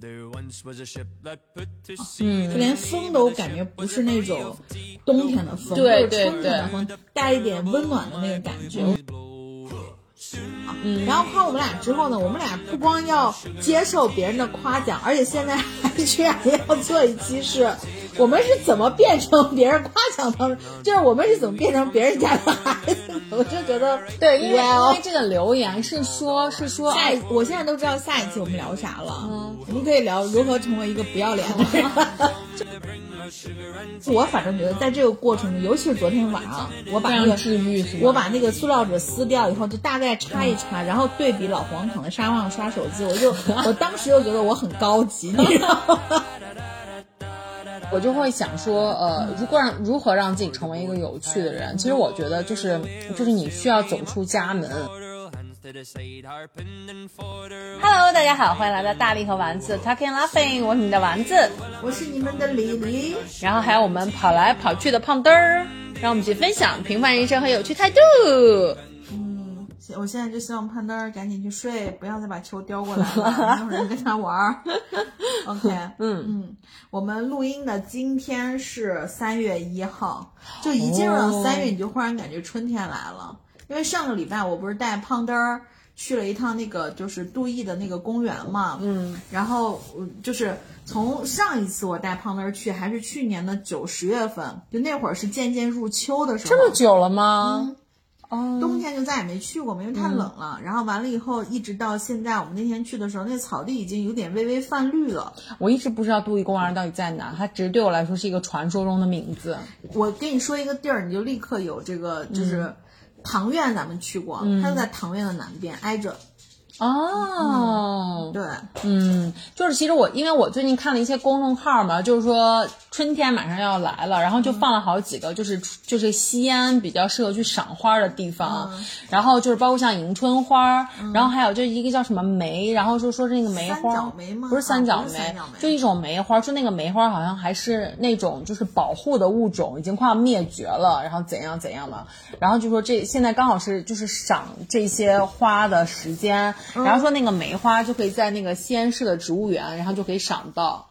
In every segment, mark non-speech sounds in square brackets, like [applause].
就连风都感觉不是那种冬天的风，对对对春天的风，带一点温暖的那个感觉。嗯，然后夸我们俩之后呢，我们俩不光要接受别人的夸奖，而且现在还居然要做一期是，我们是怎么变成别人夸奖的，就是我们是怎么变成别人家的孩子的，我就觉得对，因为因为这个留言是说，是说下一，我现在都知道下一期我们聊啥了。嗯，我们可以聊如何成为一个不要脸的人。[laughs] 我反正觉得在这个过程中，尤其是昨天晚上，我把那个治愈，我把那个塑料纸撕掉以后，就大概擦一擦，然后对比老黄躺在沙发上刷手机，我就我当时就觉得我很高级，你知道吗？我就会想说，呃，如果让如何让自己成为一个有趣的人，其实我觉得就是就是你需要走出家门。Hello，大家好，欢迎来到大力和丸子 Talking Laughing，我是你的丸子，我是你们的李黎，然后还有我们跑来跑去的胖墩儿，让我们一起分享平凡人生和有趣态度。嗯，我现在就希望潘丹儿赶紧去睡，不要再把球叼过来了，没有人跟他玩儿。[laughs] OK，[laughs] 嗯嗯，我们录音的今天是三月一号，就一进入到三月，你就忽然感觉春天来了。因为上个礼拜我不是带胖墩儿去了一趟那个就是杜邑的那个公园嘛，嗯，然后嗯就是从上一次我带胖墩儿去，还是去年的九十月份，就那会儿是渐渐入秋的时候，这么久了吗？哦，冬天就再也没去过嘛，因为太冷了。然后完了以后，一直到现在，我们那天去的时候，那草地已经有点微微泛绿了。我一直不知道杜邑公园到底在哪，它只是对我来说是一个传说中的名字。我跟你说一个地儿，你就立刻有这个，就是唐苑，咱们去过，它就在唐苑的南边，挨着。哦，对，嗯，就是其实我因为我最近看了一些公众号嘛，就是说春天马上要来了，然后就放了好几个，就是就是西安比较适合去赏花的地方，然后就是包括像迎春花，然后还有就一个叫什么梅，然后就说是那个梅花，三角梅吗不是三角梅，啊不是三角梅就一种梅花，说那个梅花好像还是那种就是保护的物种，已经快要灭绝了，然后怎样怎样的，然后就说这现在刚好是就是赏这些花的时间，然后说那个梅花就可以在那个西安市的植物园，然后就可以赏到。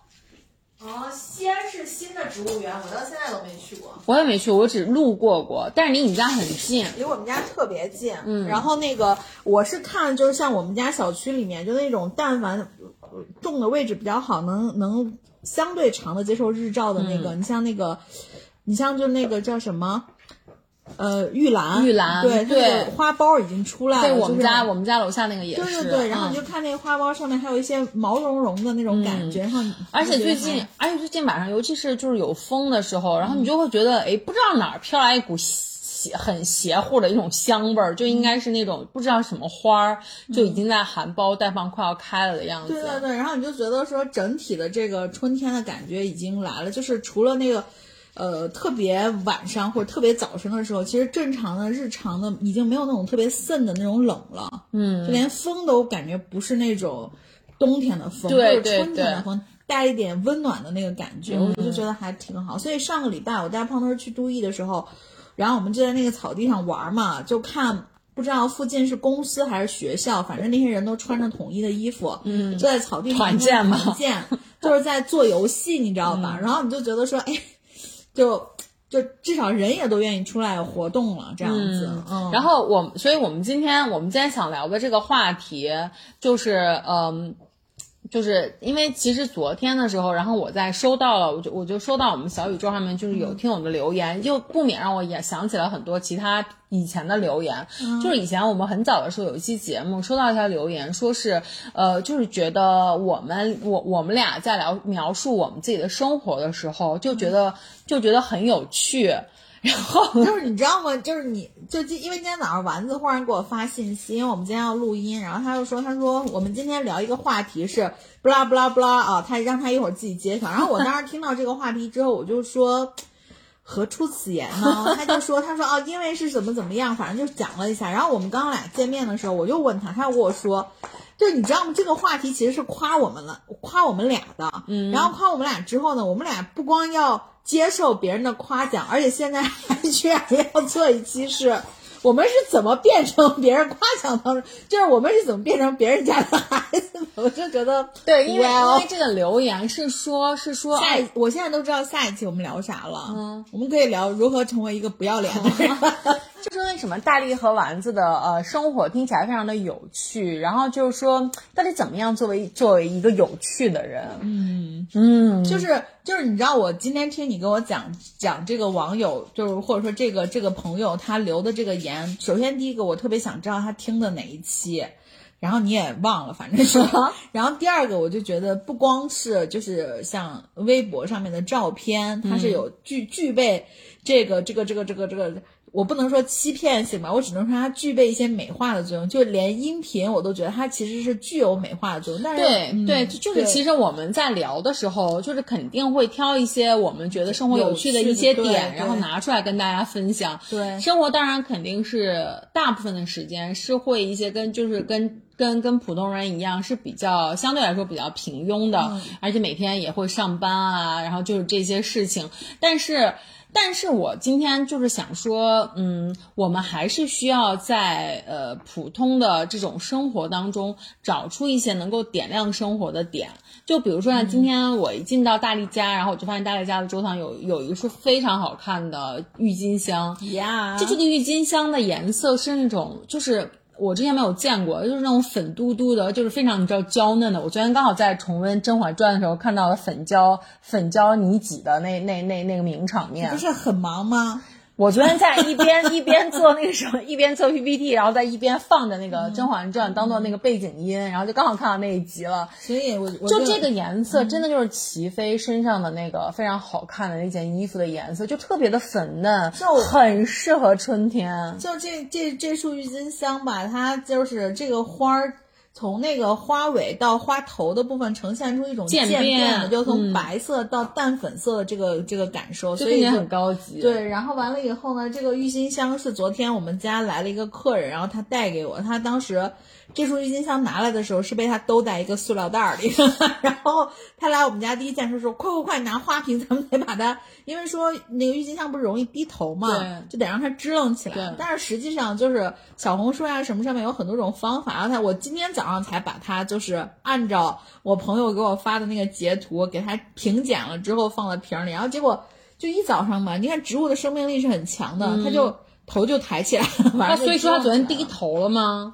哦，西安市新的植物园，我到现在都没去过。我也没去，我只路过过，但是离你家很近。离我们家特别近，嗯，然后那个我是看，就是像我们家小区里面，就那种但凡呃种的位置比较好，能能相对长的接受日照的那个，你像那个，你像就那个叫什么，呃，玉兰，玉兰对对花苞已经出来了，对我们家我们家楼下那个也是，对对对，然后嗯你就看那个花苞上面还有一些毛茸茸的那种感觉，然后而且最近，而且最近晚上，尤其是就是有风的时候，然后你就会觉得，哎，不知道哪儿飘来一股邪很邪乎的一种香味儿，就应该是那种不知道什么花儿，就已经在含苞待放，快要开了的样子。对对对，然后你就觉得说整体的这个春天的感觉已经来了，就是除了那个。呃，特别晚上或者特别早晨的时候，其实正常的日常的已经没有那种特别渗的那种冷了，嗯，就连风都感觉不是那种冬天的风，对或者春天的风，带一点温暖的那个感觉，我就觉得还挺好。所以上个礼拜我带胖墩儿去都邑的时候，然后我们就在那个草地上玩嘛，就看不知道附近是公司还是学校，反正那些人都穿着统一的衣服，嗯，就在草地上团建嘛。团建，就是在做游戏，你知道吧？然后你就觉得说，哎，就就至少人也都愿意出来活动了，这样子，嗯，然后我，所以我们今天我们今天想聊的这个话题就是，嗯。就是因为其实昨天的时候，然后我在收到了，我就我就收到我们小宇宙上面就是有听友的留言，就不免让我也想起了很多其他以前的留言。就是以前我们很早的时候有一期节目，收到一条留言，说是呃，就是觉得我们我我们俩在聊描述我们自己的生活的时候，就觉得就觉得很有趣。然后 [laughs] 就是你知道吗？就是你就今因为今天早上丸子忽然给我发信息，因为我们今天要录音，然后他就说，他说我们今天聊一个话题是不拉不拉不拉啊，他让他一会儿自己揭晓。然后我当时听到这个话题之后，我就说。何出此言呢？他就说，他说哦，因为是怎么怎么样，反正就讲了一下。然后我们刚刚俩见面的时候，我就问他，他又跟我说，就你知道吗？这个话题其实是夸我们了，夸我们俩的。嗯。然后夸我们俩之后呢，我们俩不光要接受别人的夸奖，而且现在还 [laughs] 居然要做一期是。我们是怎么变成别人夸奖的？就是我们是怎么变成别人家的孩子，我就觉得 [laughs] 对，因为因为这个留言是说是说下哎一，我现在都知道下一期我们聊啥了。嗯，我们可以聊如何成为一个不要脸的人。[laughs] 就是为什么大力和丸子的呃生活听起来非常的有趣，然后就是说到底怎么样作为作为一个有趣的人，嗯嗯，就是就是，你知道我今天听你跟我讲讲这个网友，就是或者说这个这个朋友他留的这个言，首先第一个我特别想知道他听的哪一期。然后你也忘了，反正是。[laughs] 然后第二个，我就觉得不光是就是像微博上面的照片，它是有具具备这个这个这个这个这个，我不能说欺骗性吧，我只能说它具备一些美化的作用。就连音频我都觉得它其实是具有美化的作用。但是对、嗯对，就就是其实我们在聊的时候，就是肯定会挑一些我们觉得生活有趣的有趣的一些点，然后拿出来跟大家分享。对生活当然肯定是大部分的时间是会一些跟就是跟跟跟普通人一样是比较相对来说比较平庸的，嗯而且每天也会上班啊，然后就是这些事情，但是。但是我今天就是想说，嗯，我们还是需要在呃普通的这种生活当中找出一些能够点亮生活的点。就比如说像，今天我一进到大力家，然后我就发现大力家的桌上有有一束非常好看的郁金香，呀，就这个郁金香的颜色是那种，就是我之前没有见过，就是那种粉嘟嘟的，就是非常你知道娇嫩的。我昨天刚好在重温《甄嬛传》的时候看到了粉娇粉娇你挤的那那那那个名场面不。是很忙吗？我昨天在一边一边做那个什么，一边做 PPT，然后在一边放着那个《甄嬛传》当做那个背景音，然后就刚好看到那一集了。所以我我就这个颜色，真的就是齐飞身上的那个非常好看的那件衣服的颜色，就特别的粉嫩，就很适合春天。就这这这束郁金香吧，它就是这个花儿。从那个花尾到花头的部分，呈现出一种渐渐变的，就从嗯白色到淡粉色的这个、这个感受，所以很高级。对，然后完了以后呢，这个郁金香是昨天我们家来了一个客人，然后他带给我，他当时这束郁金香拿来的时候是被他兜在一个塑料袋儿里，[laughs] 然后他来我们家第一件事说，快快快拿花瓶，咱们得把它，因为说那个郁金香不是容易低头嘛，就得让它支棱起来。但是实际上就是小红书呀、什么上面有很多种方法，然后他我今天早上才把它就是按照我朋友给我发的那个截图给它平剪了之后放到瓶里，然后结果就一早上嘛，你看植物的生命力是很强的，它就头就抬起来了，晚那所以说他昨天低头了吗？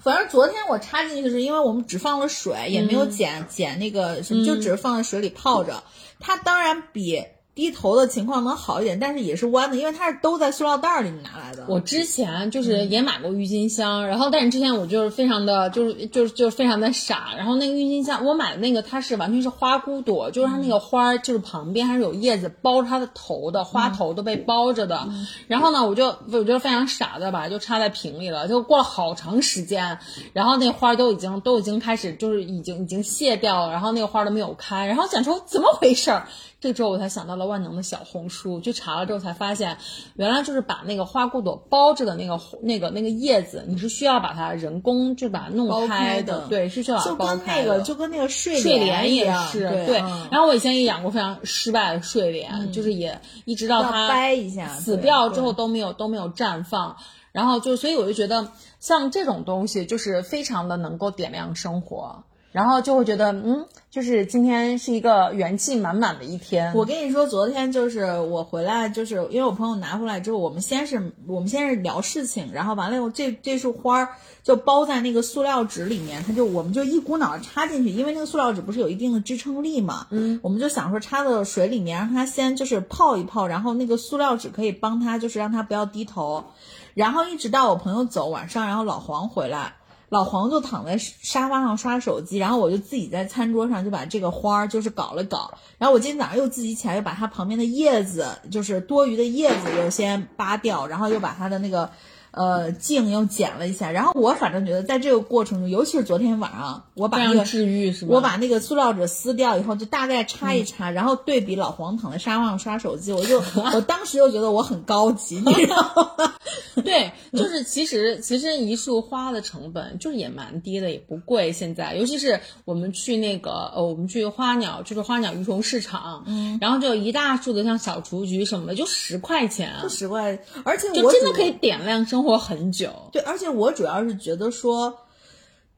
反正昨天我插进去是因为我们只放了水，也没有剪剪那个什么，就只是放在水里泡着。它当然比低头的情况能好一点，但是也是弯的，因为它是都在塑料袋儿里拿来的。我之前就是也买过郁金香，然后但是之前我就是非常的就是就是就是非常的傻，然后那个郁金香我买的那个它是完全是花骨朵，就是它那个花儿就是旁边还是有叶子包着它的头的，花头都被包着的。然后呢，我就我就非常傻的吧就插在瓶里了，就过了好长时间，然后那花都已经都已经开始就是已经已经谢掉了，然后那个花都没有开，然后想说怎么回事儿？这时候我才想到了万能的小红书，去查了之后才发现，原来就是把那个花骨朵包着的那个那个那个叶子，你是需要把它人工就把它弄包开开的对，是需要把它就包跟那个。就跟那个睡睡莲莲也是对。嗯然后我以前也养过非常失败的睡莲，就是也一直到它掰一下死掉之后都没有都没有绽放。然后就所以我就觉得像这种东西就是非常的能够点亮生活，然后就会觉得嗯，就是今天是一个元气满满的一天。我跟你说，昨天就是我回来，就是因为我朋友拿回来之后，我们先是我们先是聊事情，然后完了以后，这这束花儿就包在那个塑料纸里面，它就我们就一股脑儿插进去，因为那个塑料纸不是有一定的支撑力嘛，嗯，我们就想说插到水里面，让它先就是泡一泡，然后那个塑料纸可以帮它，就是让它不要低头，然后一直到我朋友走晚上，然后老黄回来。老黄就躺在沙发上刷手机，然后我就自己在餐桌上就把这个花儿就是搞了搞，然后我今天早上又自己起来又把它旁边的叶子，就是多余的叶子又先扒掉，然后又把它的那个呃镜又剪了一下，然后我反正觉得在这个过程中，尤其是昨天晚上，我把那个治愈是吧？我把那个塑料纸撕掉以后，就大概擦一擦，然后对比老黄躺在沙发上刷手机，我就 [laughs] 我当时就觉得我很高级，你知道吗？对，就是其实其实一束花的成本就是也蛮低的，也不贵。现在，尤其是我们去那个呃，我们去花鸟，就是花鸟鱼虫市场，嗯，然后就一大束的像小雏菊什么的，就十块钱，十块，而且就我主真的可以点亮生活很久。对，而且我主要是觉得说，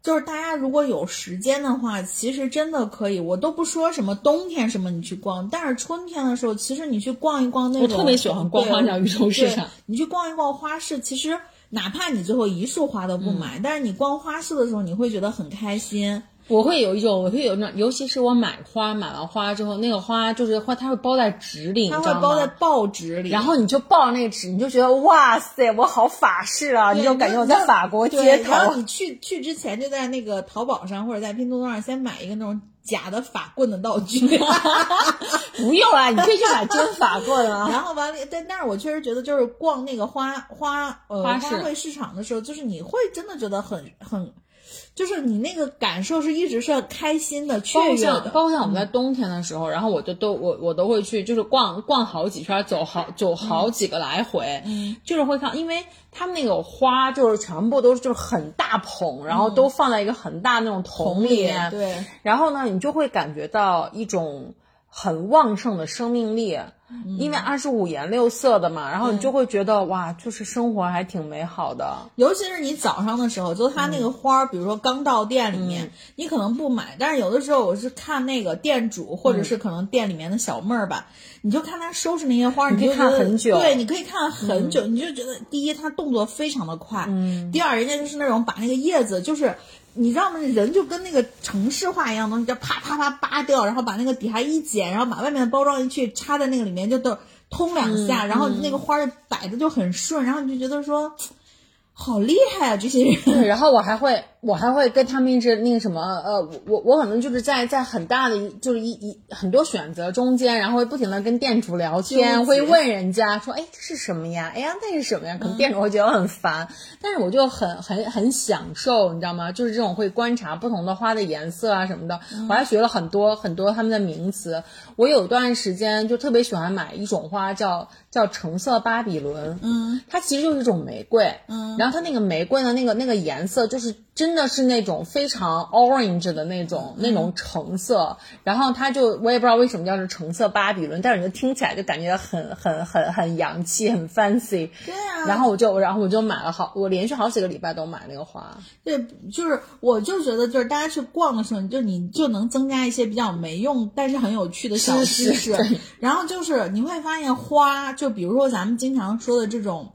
就是大家如果有时间的话，其实真的可以。我都不说什么冬天什么你去逛，但是春天的时候，其实你去逛一逛那种，我特别喜欢逛对花鸟鱼虫市对场。你去逛一逛花市，其实哪怕你最后一束花都不买，嗯但是你逛花市的时候，你会觉得很开心。我会有一种，我会有一种，尤其是我买花，买完花之后，那个花就是花，它会包在纸里，它会包在？报纸里，然后你就抱着那个纸，你就觉得哇塞，我好法式啊！你就感觉我在法国街头。然后你去去之前，就在那个淘宝上或者在拼多多上先买一个那种假的法棍的道具。[laughs] [laughs] 不用啊，你可以去买真法棍啊。然后完了，但但是我确实觉得，就是逛那个花花呃花市卉市场的时候，就是你会真的觉得很很，就是你那个感受是一直是开心的、雀包括跃的。像包括像我们在冬天的时候，然后我就都我我都会去，就是逛逛好几圈，走好走好几个来回，嗯。就是会看，因为他们那个花就是全部都是就是很大捧，然后都放在一个很大那种桶里面，嗯对，然后呢，你就会感觉到一种很旺盛的生命力，因为它是五颜六色的嘛，然后你就会觉得哇，就是生活还挺美好的。尤其是你早上的时候，就它那个花儿，比如说刚到店里面，嗯。你可能不买，但是有的时候我是看那个店主或者是可能店里面的小妹儿吧，你就看她收拾那些花儿，你可以看很久。对，你可以看很久，你就觉得第一，她动作非常的快，嗯。第二，人家就是那种把那个叶子就是。你知道吗？人就跟那个城市化一样东西，就啪啪啪扒掉，然后把那个底下一剪，然后把外面的包装一去，插在那个里面就都通两嗯下，然后那个花儿摆的就很顺，然后你就觉得说，[tsk] 好厉害啊！这些人，然后我还会，我还会跟他们一直那个什么，呃，我我我可能就是在在很大的一就是一一很多选择中间，然后会不停的跟店主聊天，会问人家说，哎，这是什么呀？哎呀，那是什么呀？可能店主会觉得很烦，但是我就很很很享受，你知道吗？就是这种会观察不同的花的颜色啊什么的，我还学了很多很多他们的名词。我有段时间就特别喜欢买一种花叫叫橙色巴比伦，嗯，它其实就是一种玫瑰，嗯然后它那个玫瑰的那个那个颜色，就是真的是那种非常 orange 的那种、那种橙色，然后它就我也不知道为什么叫是橙色巴比伦，但是你就听起来就感觉很很很很洋气，很 fancy。对啊，然后我就然后我就买了好，我连续好几个礼拜都买那个花。对，就是我就觉得，就是大家去逛的时候，你就你就能增加一些比较没用但是很有趣的小知识。然后就是你会发现花，就比如说咱们经常说的这种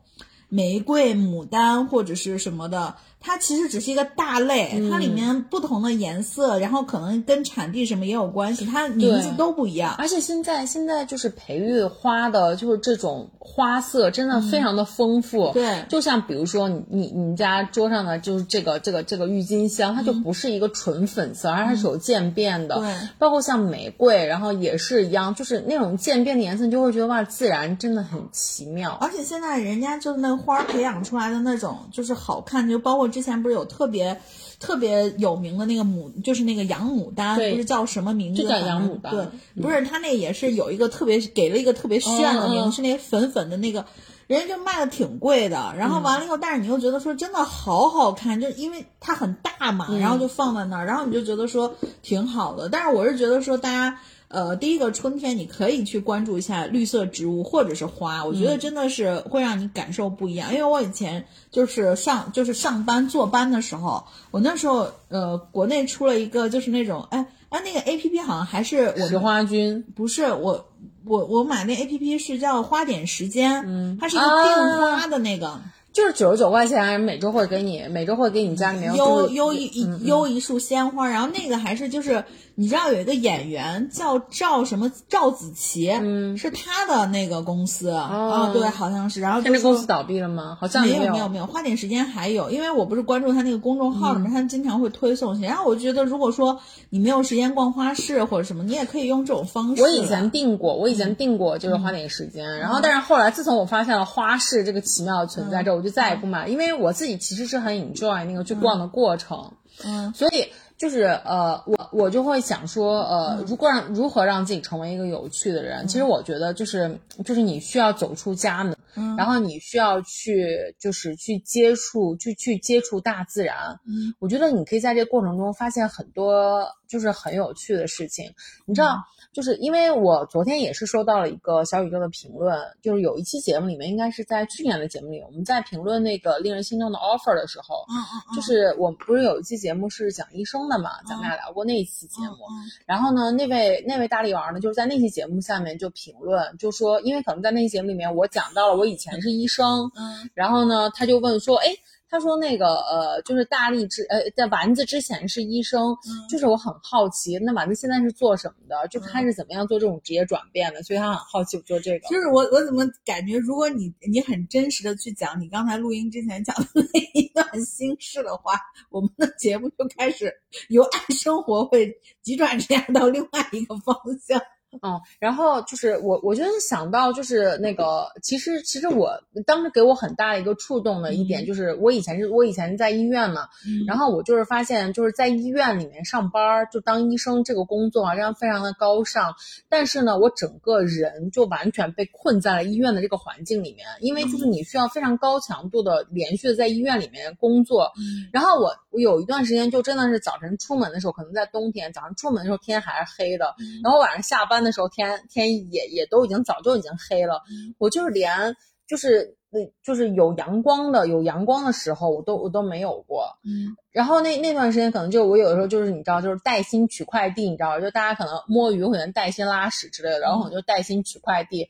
玫瑰、牡丹或者是什么的，它其实只是一个大类，它嗯里面不同的颜色，然后可能跟产地什么也有关系，它名字都不一样。而且现在现在就是培育花的，就是这种花色真的非常的丰富。对就像比如说你你你们家桌上的就是这个这个这个郁金香，它就不是一个纯粉色，而它是有渐变的。对包括像玫瑰，然后也是一样，就是那种渐变的颜色，你就会觉得哇，自然真的很奇妙。而且现在人家就是那花儿培养出来的那种，就是好看，就包括之前不是有特别特别有名的那个牡，就是那个洋牡丹，对不是叫什么名字？就叫洋牡丹对，不是它那也是有一个特别给了一个特别炫的名字，是那个粉粉的那个。人家就卖的挺贵的，然后完了以后，但是你又觉得说真的好好看，就因为它很大嘛，然后就放在那儿，然后你就觉得说挺好的。但是我是觉得说大家。呃，第一个春天你可以去关注一下绿色植物或者是花，我觉得真的是会让你感受不一样。因为我以前就是上就是上班坐班的时候，我那时候呃国内出了一个就是那种哎哎那个 A P P 好像还是我石们花君，不是我我我买那 A P P 是叫花点时间，嗯，它是一个啊订花的那个。就是九十九块钱，每周会给你，每周会给你家里面邮邮一邮一束鲜花，然后那个还是就是你知道有一个演员叫赵什么赵子琪，嗯，是他的那个公司啊，对，好像是，然后就说现在公司倒闭了吗？好像没有有没有没有，花点时间还有，因为我不是关注他那个公众号嗯里面，他经常会推送些。然后我觉得，如果说你没有时间逛花市或者什么，你也可以用这种方式。我以前订过，我以前订过，就是花点时间。然后，但是后来，自从我发现了花市这个奇妙的存在之后，我就再也不买，因为我自己其实是很 enjoy 那个去逛的过程。嗯，所以就是呃，我我就会想说，呃，如果让如何让自己成为一个有趣的人，其实我觉得就是就是你需要走出家门。嗯然后你需要去就是去接触，去去接触大自然。嗯我觉得你可以在这个过程中发现很多就是很有趣的事情。你知嗯道，就是因为我昨天也是收到了一个小宇宙的评论，就是有一期节目里面，应该是在去年的节目里，我们在评论那个令人心动的 offer 的时候，嗯嗯，就是我们不是有一期节目是讲医生的嘛，咱们俩聊过那一期节目。嗯然后呢，那位那位大力王呢，就是在那期节目下面就评论，就说，因为可能在那期节目里面我讲到了我以前是医生，嗯然后呢，他就问说，哎，他说那个呃，就是大力之呃，在丸子之前是医生，嗯就是我很好奇，那丸子现在是做什么的？就是他是怎么样做这种职业转变的？所以他很好奇，我做这个。就是我我怎么感觉，如果你你很真实的去讲你刚才录音之前讲的那一段心事的话，我们的节目就开始由爱生活会急转直下到另外一个方向。嗯，然后就是我，我就想到，就是那个，其实其实我当时给我很大的一个触动的一点，嗯。就是我以前是我以前在医院嘛，然后我就是发现，就是在医院里面上班儿，就当医生这个工作啊，这样非常的高尚。但是呢，我整个人就完全被困在了医院的这个环境里面，因为就是你需要非常高强度的连续的在医院里面工作。嗯。然后我我有一段时间就真的是早晨出门的时候，可能在冬天，早上出门的时候天还是黑的，然后晚上下班的时候天天也也都已经早就已经黑了。我就是连就是那就是有阳光的有阳光的时候，我都我都没有过。嗯然后那那段时间可能就我有的时候就是你知道，就是带薪取快递，你知道，就大家可能摸鱼或者带薪拉屎之类的，然后我就带薪取快递。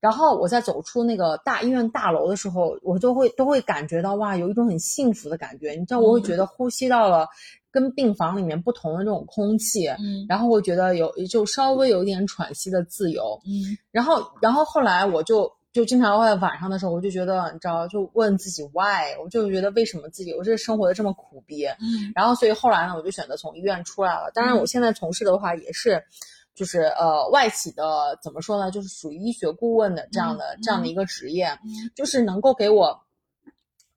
然后我在走出那个大医院大楼的时候，我就会都会感觉到哇，有一种很幸福的感觉。你知道，我会觉得呼吸到了跟病房里面不同的这种空气，嗯然后我觉得有就稍微有一点喘息的自由。嗯然后，然后后来我就就经常会在晚上的时候，我就觉得，你知道，就问自己 why，我就觉得为什么自己我这生活的这么苦逼。嗯然后，所以后来呢，我就选择从医院出来了。当然，我现在从事的话也是，就是呃外企的怎么说呢，就是属于医学顾问的这样的、这样的一个职业，嗯就是能够给我。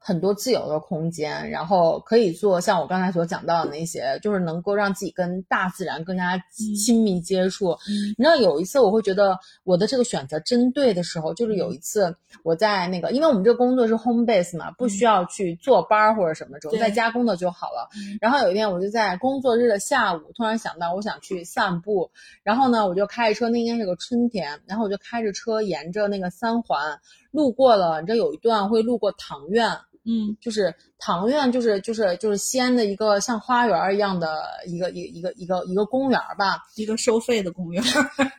很多自由的空间，然后可以做像我刚才所讲到的那些，就是能够让自己跟大自然更加亲密接触。嗯你知道有一次我会觉得我的这个选择真对的时候，就是有一次我在那个，因为我们这个工作是 home base 嘛，不需要去坐班儿或者什么，只用对在家工作就好了。嗯然后有一天我就在工作日的下午，突然想到我想去散步，然后呢我就开着车，那应该是个春天，然后我就开着车沿着那个三环路过了，你知道有一段会路过唐苑。嗯就是唐苑，就是就是就是西安的一个像花园一样的一个一个一个一个一个公园吧。一个收费的公园。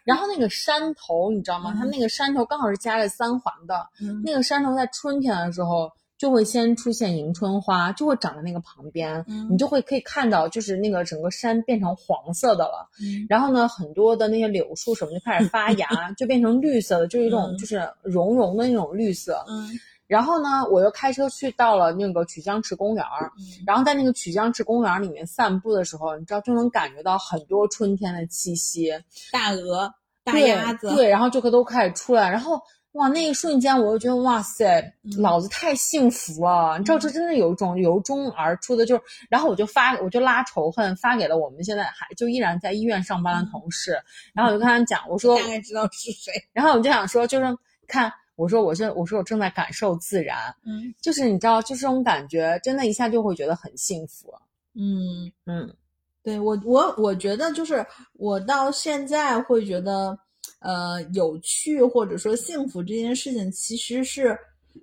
然后那个山头，你知道吗？嗯它那个山头刚好是夹着三环的。嗯那个山头在春天的时候就会先出现迎春花，就会长在那个旁边，嗯你就会可以看到，就是那个整个山变成黄色的了。嗯然后呢，很多的那些柳树什么就开始发芽，[laughs] 就变成绿色的，就是一种嗯就是绒绒的那种绿色。嗯然后呢，我又开车去到了那个曲江池公园儿，嗯然后在那个曲江池公园里面散步的时候，你知道就能感觉到很多春天的气息，大鹅、大鸭子，对，然后就都开始出来，然后哇，那一瞬间我就觉得哇塞，嗯老子太幸福了，你知道这真的有一种由衷而出的，就是，然后我就发，我就拉仇恨发给了我们现在还就依然在医院上班的同事，然后我就跟他讲，我说大，概知道是谁。然后我就想说，就是看。我说，我正我说我正在感受自然，嗯就是你知道，就这种感觉，真的一下就会觉得很幸福。嗯。嗯对我，我我觉得就是我到现在会觉得，呃，有趣或者说幸福这件事情，其实是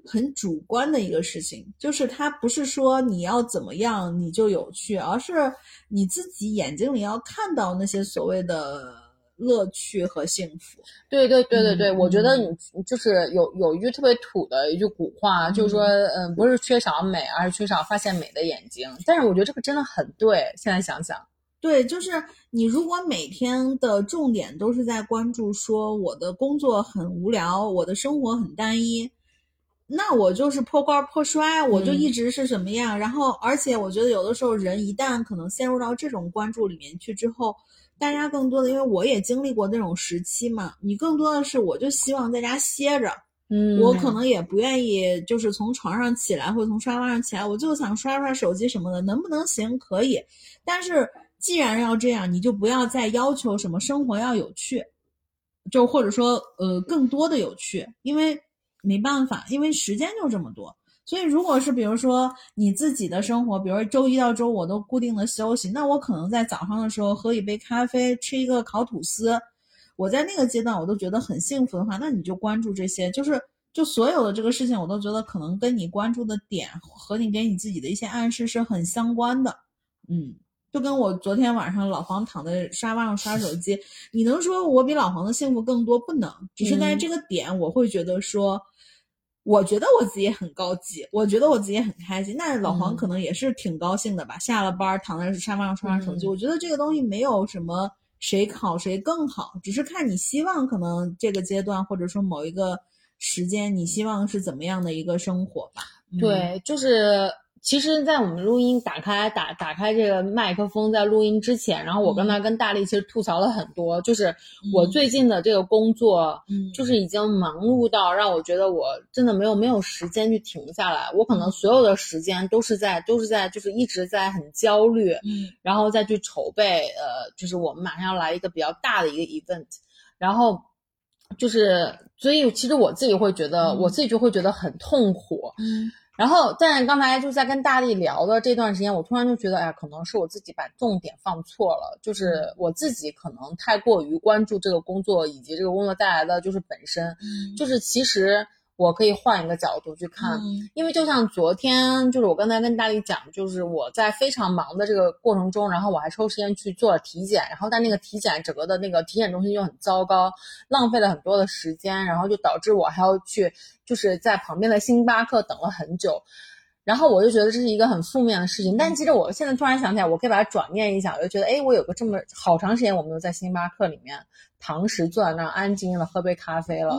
很主观的一个事情，就是它不是说你要怎么样你就有趣，而是你自己眼睛里要看到那些所谓的乐趣和幸福。对对对对对，嗯我觉得你就是有有一句特别土的一句古话，就是说，嗯，不是缺少美，而是缺少发现美的眼睛。但是我觉得这个真的很对，现在想想，对，就是你如果每天的重点都是在关注说我的工作很无聊，我的生活很单一，那我就是破罐破摔，我就嗯一直是什么样。然后，而且我觉得有的时候人一旦可能陷入到这种关注里面去之后，大家更多的，因为我也经历过那种时期嘛，你更多的是我就希望在家歇着，嗯我可能也不愿意，就是从床上起来或者从沙发上起来，我就想刷刷手机什么的，能不能行？可以，但是既然要这样，你就不要再要求什么生活要有趣，就或者说呃更多的有趣，因为没办法，因为时间就这么多。所以，如果是比如说你自己的生活，比如说周一到周五我都固定的休息，那我可能在早上的时候喝一杯咖啡，吃一个烤吐司，我在那个阶段我都觉得很幸福的话，那你就关注这些，就是就所有的这个事情，我都觉得可能跟你关注的点和你给你自己的一些暗示是很相关的。嗯，就跟我昨天晚上老黄躺在沙发上刷手机，你能说我比老黄的幸福更多？不能，只是在这个点，我会觉得说。我觉得我自己也很高级，我觉得我自己很开心。那老黄可能也是挺高兴的吧？下了班躺在沙发上刷刷手机。我觉得这个东西没有什么谁好谁更好，只是看你希望可能这个阶段或者说某一个时间你希望是怎么样的一个生活吧。对，就是。其实，在我们录音打开打打开这个麦克风，在录音之前，然后我刚才跟大力其实吐槽了很多，就是我最近的这个工作，就是已经忙碌到让我觉得我真的没有没有时间去停下来，我可能所有的时间都是在都是在就是一直在很焦虑，嗯，然后再去筹备，呃，就是我们马上要来一个比较大的一个 event，然后就是所以其实我自己会觉得，我自己就会觉得很痛苦，嗯。然后，但刚才就在跟大力聊的这段时间，我突然就觉得，哎呀，可能是我自己把重点放错了，就是我自己可能太过于关注这个工作以及这个工作带来的就是本身，就是其实。我可以换一个角度去看，因为就像昨天，就是我刚才跟大力讲，就是我在非常忙的这个过程中，然后我还抽时间去做了体检，然后但那个体检整个的那个体检中心就很糟糕，浪费了很多的时间，然后就导致我还要去就是在旁边的星巴克等了很久，然后我就觉得这是一个很负面的事情。但其实我现在突然想起来，我可以把它转念一想，我就觉得，哎，我有个这么好长时间我没有在星巴克里面堂食坐在那儿安静的喝杯咖啡了。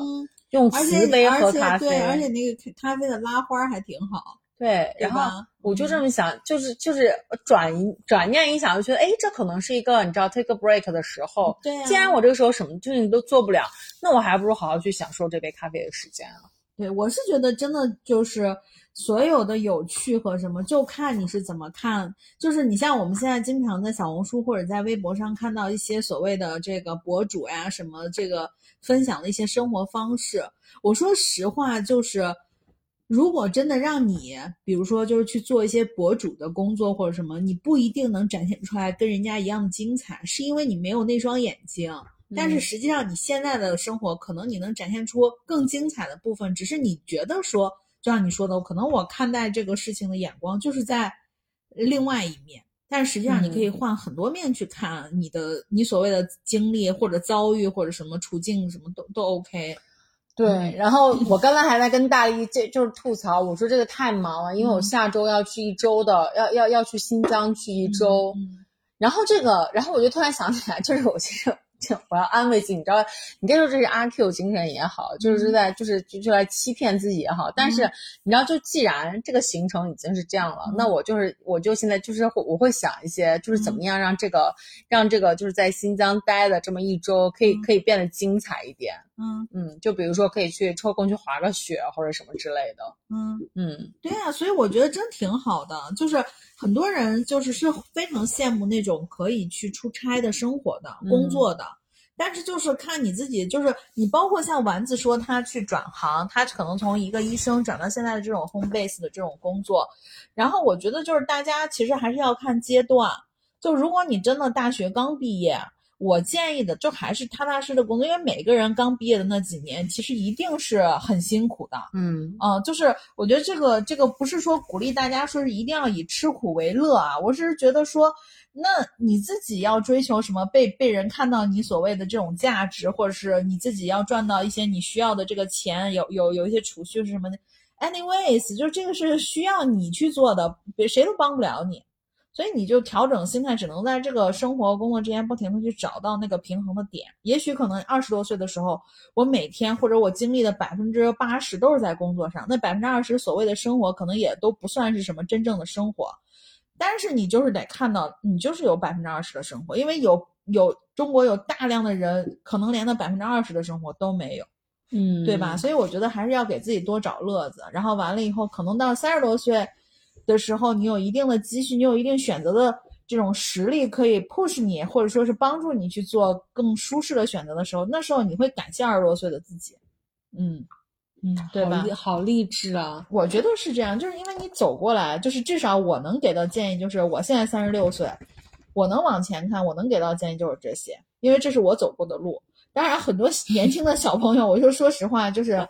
用瓷杯喝咖啡，对，而且那个咖啡的拉花还挺好。对，然后我就这么想，就是就是转一转念一想，就觉得哎，这可能是一个你知道 take a break 的时候。对，既然我这个时候什么事情都做不了，那我还不如好好去享受这杯咖啡的时间啊。对，我是觉得真的就是所有的有趣和什么，就看你是怎么看。就是你像我们现在经常在小红书或者在微博上看到一些所谓的这个博主呀，什么这个。分享的一些生活方式，我说实话，就是如果真的让你，比如说就是去做一些博主的工作或者什么，你不一定能展现出来跟人家一样的精彩，是因为你没有那双眼睛。但是实际上你现在的生活，可能你能展现出更精彩的部分，只是你觉得说，就像你说的，可能我看待这个事情的眼光就是在另外一面。但实际上，你可以换很多面去看你的你所谓的经历或者遭遇或者什么处境，什么都都 OK。对，然后我刚刚还在跟大力这就是吐槽，我说这个太忙了，因为我下周要去一周的，要要要去新疆去一周。然后这个，然后我就突然想起来，就是我其实。我要安慰自己，你知道，你该说这是阿 Q 精神也好，就是在就是就就来欺骗自己也好。但是你知道，就既然这个行程已经是这样了，那我就是我就现在就是我会想一些，就是怎么样让这个让这个就是在新疆待的这么一周，可以可以变得精彩一点。嗯嗯，就比如说可以去抽空去滑个雪或者什么之类的。嗯嗯，对呀，所以我觉得真挺好的，就是很多人就是是非常羡慕那种可以去出差的生活的工作的。但是就是看你自己，就是你包括像丸子说他去转行，他可能从一个医生转到现在的这种 home base 的这种工作，然后我觉得就是大家其实还是要看阶段，就如果你真的大学刚毕业，我建议的就还是踏踏实实的工作，因为每个人刚毕业的那几年其实一定是很辛苦的，嗯嗯，就是我觉得这个这个不是说鼓励大家说是一定要以吃苦为乐啊，我只是觉得说。那你自己要追求什么被被人看到你所谓的这种价值，或者是你自己要赚到一些你需要的这个钱，有有有一些储蓄是什么的？Anyways，就是这个是需要你去做的，别谁都帮不了你，所以你就调整心态，只能在这个生活工作之间不停的去找到那个平衡的点。也许可能二十多岁的时候，我每天或者我经历的百分之八十都是在工作上，那百分之二十所谓的生活可能也都不算是什么真正的生活。但是你就是得看到，你就是有百分之二十的生活，因为有有中国有大量的人可能连那百分之二十的生活都没有，嗯，对吧？所以我觉得还是要给自己多找乐子，然后完了以后，可能到三十多岁的时候，你有一定的积蓄，你有一定选择的这种实力，可以 push 你，或者说是帮助你去做更舒适的选择的时候，那时候你会感谢二十多岁的自己，嗯。嗯，对吧好励好励志啊！我觉得是这样，就是因为你走过来，就是至少我能给到建议，就是我现在三十六岁，我能往前看，我能给到建议就是这些，因为这是我走过的路。当然，很多 [laughs] 年轻的小朋友，我就说实话，就是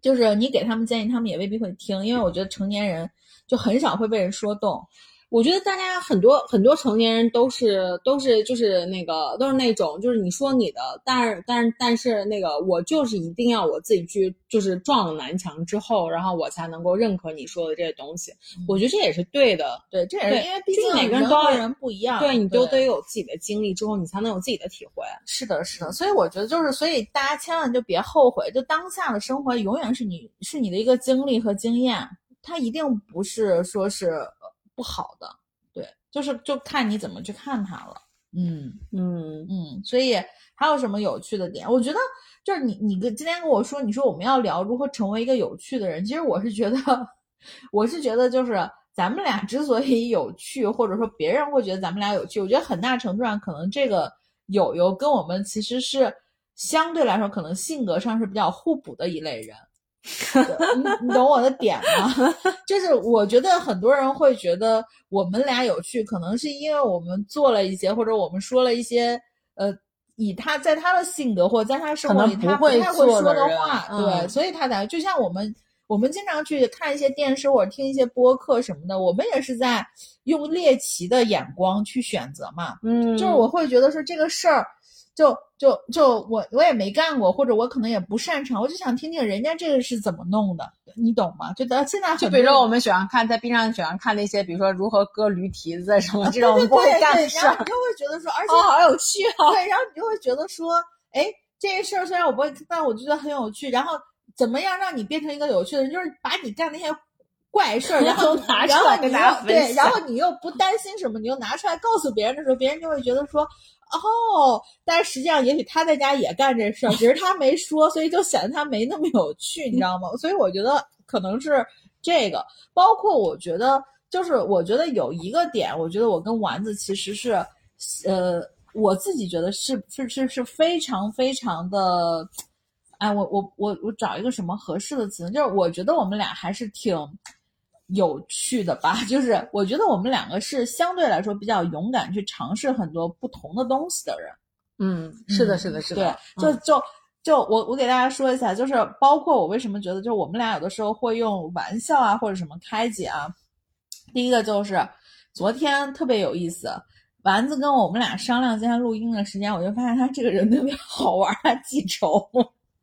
就是你给他们建议，他们也未必会听，因为我觉得成年人就很少会被人说动。我觉得大家很多很多成年人都是都是就是那个都是那种就是你说你的，但是但是但是那个我就是一定要我自己去就是撞了南墙之后，然后我才能够认可你说的这些东西。我觉得这也是对的，对，这也是因为毕竟每个人都人不一样，对你都得有自己的经历之后，你才能有自己的体会。是的，是的，所以我觉得就是，所以大家千万就别后悔，就当下的生活永远是你是你的一个经历和经验，它一定不是说是呃不好的，对，就是就看你怎么去看它了。嗯嗯嗯，所以还有什么有趣的点？我觉得就是你你跟今天跟我说，你说我们要聊如何成为一个有趣的人，其实我是觉得，[laughs] 我是觉得就是咱们俩之所以有趣，或者说别人会觉得咱们俩有趣，我觉得很大程度上可能这个友友跟我们其实是相对来说可能性格上是比较互补的一类人。对你你懂我的点吗？[laughs] 就是我觉得很多人会觉得我们俩有趣，可能是因为我们做了一些，或者我们说了一些，呃，以他在他的性格或者在他生活里他不会太会说的话，嗯对，所以他才就像我们，我们经常去看一些电视或者听一些播客什么的，我们也是在用猎奇的眼光去选择嘛，嗯，就是我会觉得说这个事儿，就就就我我也没干过，或者我可能也不擅长，我就想听听人家这个是怎么弄的，你懂吗？就到现在就比如说我们喜欢看在 B 站喜欢看那些，比如说如何割驴蹄子什么这种对对不会对对，干的事儿然后你，就会觉得说，而且、哦，好有趣啊！对，然后你就会觉得说，哎，这个事儿虽然我不会，但我觉得很有趣。然后怎么样让你变成一个有趣的人？就是把你干那些怪事儿，[laughs] 然后拿出然后你来跟大家分又对，然后你又不担心什么，你又拿出来告诉别人的时候，别人就会觉得说。哦，但实际上，也许他在家也干这事儿，只是他没说，所以就显得他没那么有趣，你知道吗？所以我觉得可能是这个，包括我觉得，就是我觉得有一个点，我觉得我跟丸子其实是，呃，我自己觉得是是是是非常非常的，哎，我我我我找一个什么合适的词？就是我觉得我们俩还是挺有趣的吧，[laughs] 就是我觉得我们两个是相对来说比较勇敢去尝试很多不同的东西的人。嗯，是的，是的，是的，对，就就就我我给大家说一下，就是包括我为什么觉得，就是我们俩有的时候会用玩笑啊或者什么开解啊。第一个就是昨天特别有意思，丸子跟我们俩商量今天录音的时间，我就发现他这个人特别好玩，他记仇。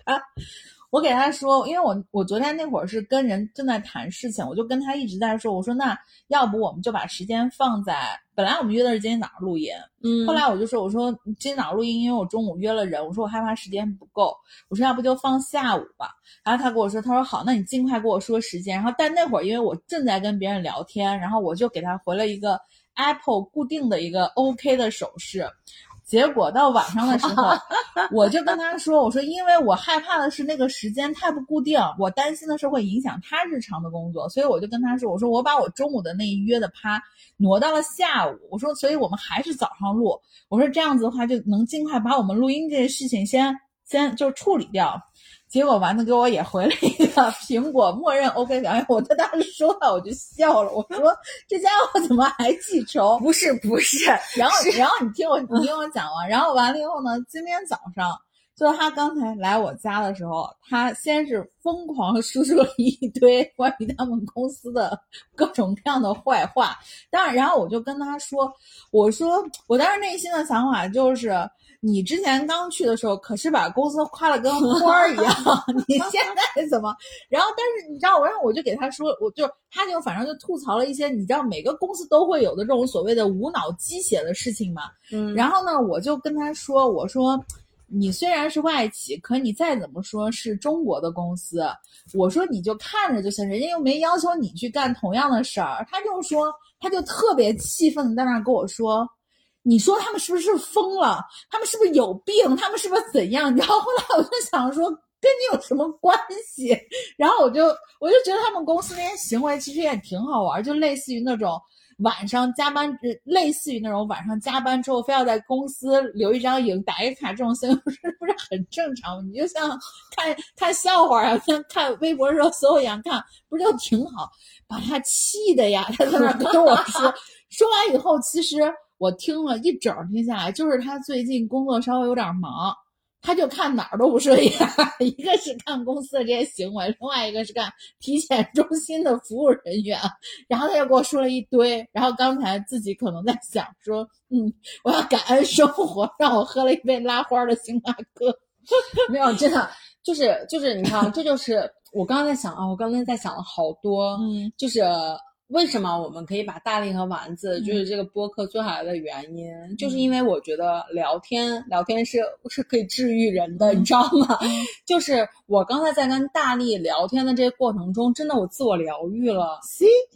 他 [laughs] 我给他说，因为我我昨天那会儿是跟人正在谈事情，我就跟他一直在说，我说那要不我们就把时间放在本来我们约的是今天早上录音，嗯，后来我就说，我说今天早上录音，因为我中午约了人，我说我害怕时间不够，我说要不就放下午吧。然后他跟我说，他说好，那你尽快跟我说时间。然后但那会儿因为我正在跟别人聊天，然后我就给他回了一个 Apple 固定的一个 OK 的手势。结果到晚上的时候，[laughs] 我就跟他说：“我说，因为我害怕的是那个时间太不固定，我担心的是会影响他日常的工作，所以我就跟他说：我说我把我中午的那一约的趴挪到了下午。我说，所以我们还是早上录。我说这样子的话，就能尽快把我们录音这件事情先先就处理掉。结果丸子给我也回了一个苹果默认 OK 表现，我在当时说到我就笑了，我说这家伙怎么还记仇？不是不是，然后，然后你听我，你听我讲完，然后完了以后呢，今天早上就是他刚才来我家的时候，他先是疯狂输出了一堆关于他们公司的各种各样的坏话，当然，然后我就跟他说，我说我当时内心的想法就是。你之前刚去的时候，可是把公司夸的跟花儿一样，[laughs] 你现在怎么？然后，但是你知道，我让我就给他说，我就他就反正就吐槽了一些，你知道每个公司都会有的这种所谓的无脑鸡血的事情嘛。嗯，然后呢，我就跟他说，我说你虽然是外企，可你再怎么说是中国的公司，我说你就看着就行，人家又没要求你去干同样的事儿。他就说，他就特别气愤的在那儿跟我说。你说他们是不是疯了？他们是不是有病？他们是不是怎样？[laughs] 然后后来我就想说，跟你有什么关系？[laughs] 然后我就我就觉得他们公司那些行为其实也挺好玩，就类似于那种晚上加班，呃类似于那种晚上加班之后非要在公司留一张影、打一个卡这种行为，[laughs] 不是不是很正常吗？你就像看看笑话啊，像看微博热搜一样看，不是就挺好？把他气的呀，他在那儿跟我说，说完以后，其实我听了一整天下来，就是他最近工作稍微有点忙。他就看哪儿都不顺眼，一个是看公司的这些行为，另外一个是看体检中心的服务人员，然后他就给我说了一堆，然后刚才自己可能在想说，嗯，我要感恩生活，让我喝了一杯拉花的星巴克。没有，真的就是就是，你看，这就是我刚刚在想啊，我刚才在想了好多，嗯就是为什么我们可以把大力和丸子就是这个播客做下来的原因，就是因为我觉得聊天聊天是是可以治愈人的，你知道吗？[laughs] 就是我刚才在跟大力聊天的这个过程中，真的我自我疗愈了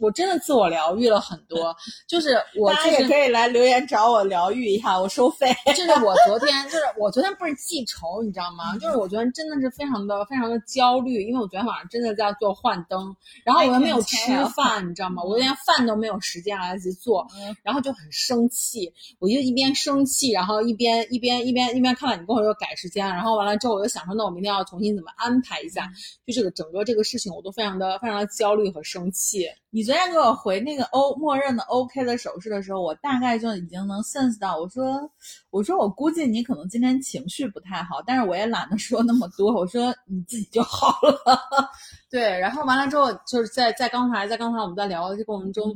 我真的自我疗愈了很多，[laughs] 就是我大就是家也可以来留言找我疗愈一下，我收费。就是我 [laughs] 昨天，就是我昨天不是记仇，你知道吗？就是我昨天真的是非常的非常的焦虑，因为我昨天晚上真的在做幻灯，然后我又没有吃饭，你知道吗？我连饭都没有时间来得及做，然后就很生气，我就一边生气，然后一边一边一边一边看到你跟我说改时间，然后完了之后我就想说，那我明天要重新怎么安排一下？就这个整个这个事情，我都非常的非常的焦虑和生气。你昨天给我回那个 O 默认的 OK 的手势的时候，我大概就已经能 sense 到，我说我说我估计你可能今天情绪不太好，但是我也懒得说那么多，我说你自己就好了。[laughs] 对，然后完了之后，就是在在刚才在刚才我们在聊的这过程中，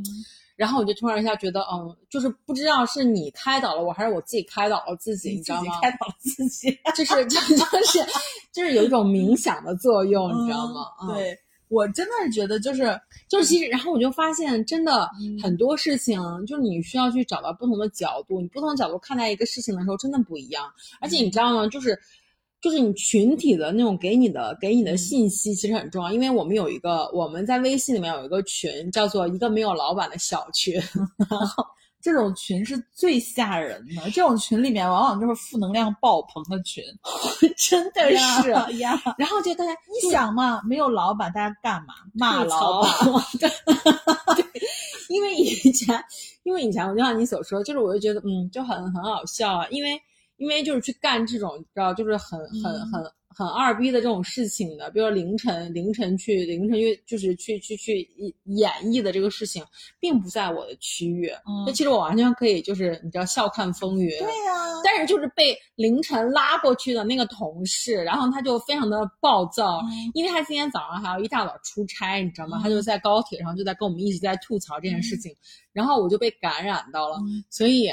然后我就突然一下觉得，嗯，就是不知道是你开导了我，还是我自己开导了自己，你知道吗？开导了自己，就是就 [laughs] 就是 [laughs] 就是有一种冥想的作用，你知道吗？嗯，对我真的是觉得就是就是其实，然后我就发现，真的嗯很多事情，就是你需要去找到不同的角度，你不同的角度看待一个事情的时候，真的不一样。而且你知道吗？就是。就是你群体的那种给你的给你的信息其实很重要，因为我们有一个我们在微信里面有一个群，叫做一个没有老板的小群，[laughs] 这种群是最吓人的，这种群里面往往就是负能量爆棚的群，[laughs] 真的是。然后就大家你想嘛，没有老板，大家干嘛？骂吐老槽板。对，[laughs] 因为以前，因为以前我就像你所说，就是我就觉得，嗯，就很很好笑啊，因为因为就是去干这种，你知道，就是很很嗯。很很二逼的这种事情的，比如说凌晨凌晨去凌晨去就是去去去演绎的这个事情，并不在我的区域，嗯。就其实我完全可以就是你知道笑看风云，对呀、但是就是被凌晨拉过去的那个同事，然后他就非常的暴躁，嗯。因为他今天早上还要一大早出差，你知道吗？嗯。他就在高铁上就在跟我们一直在吐槽这件事情，然后我就被感染到了，嗯。所以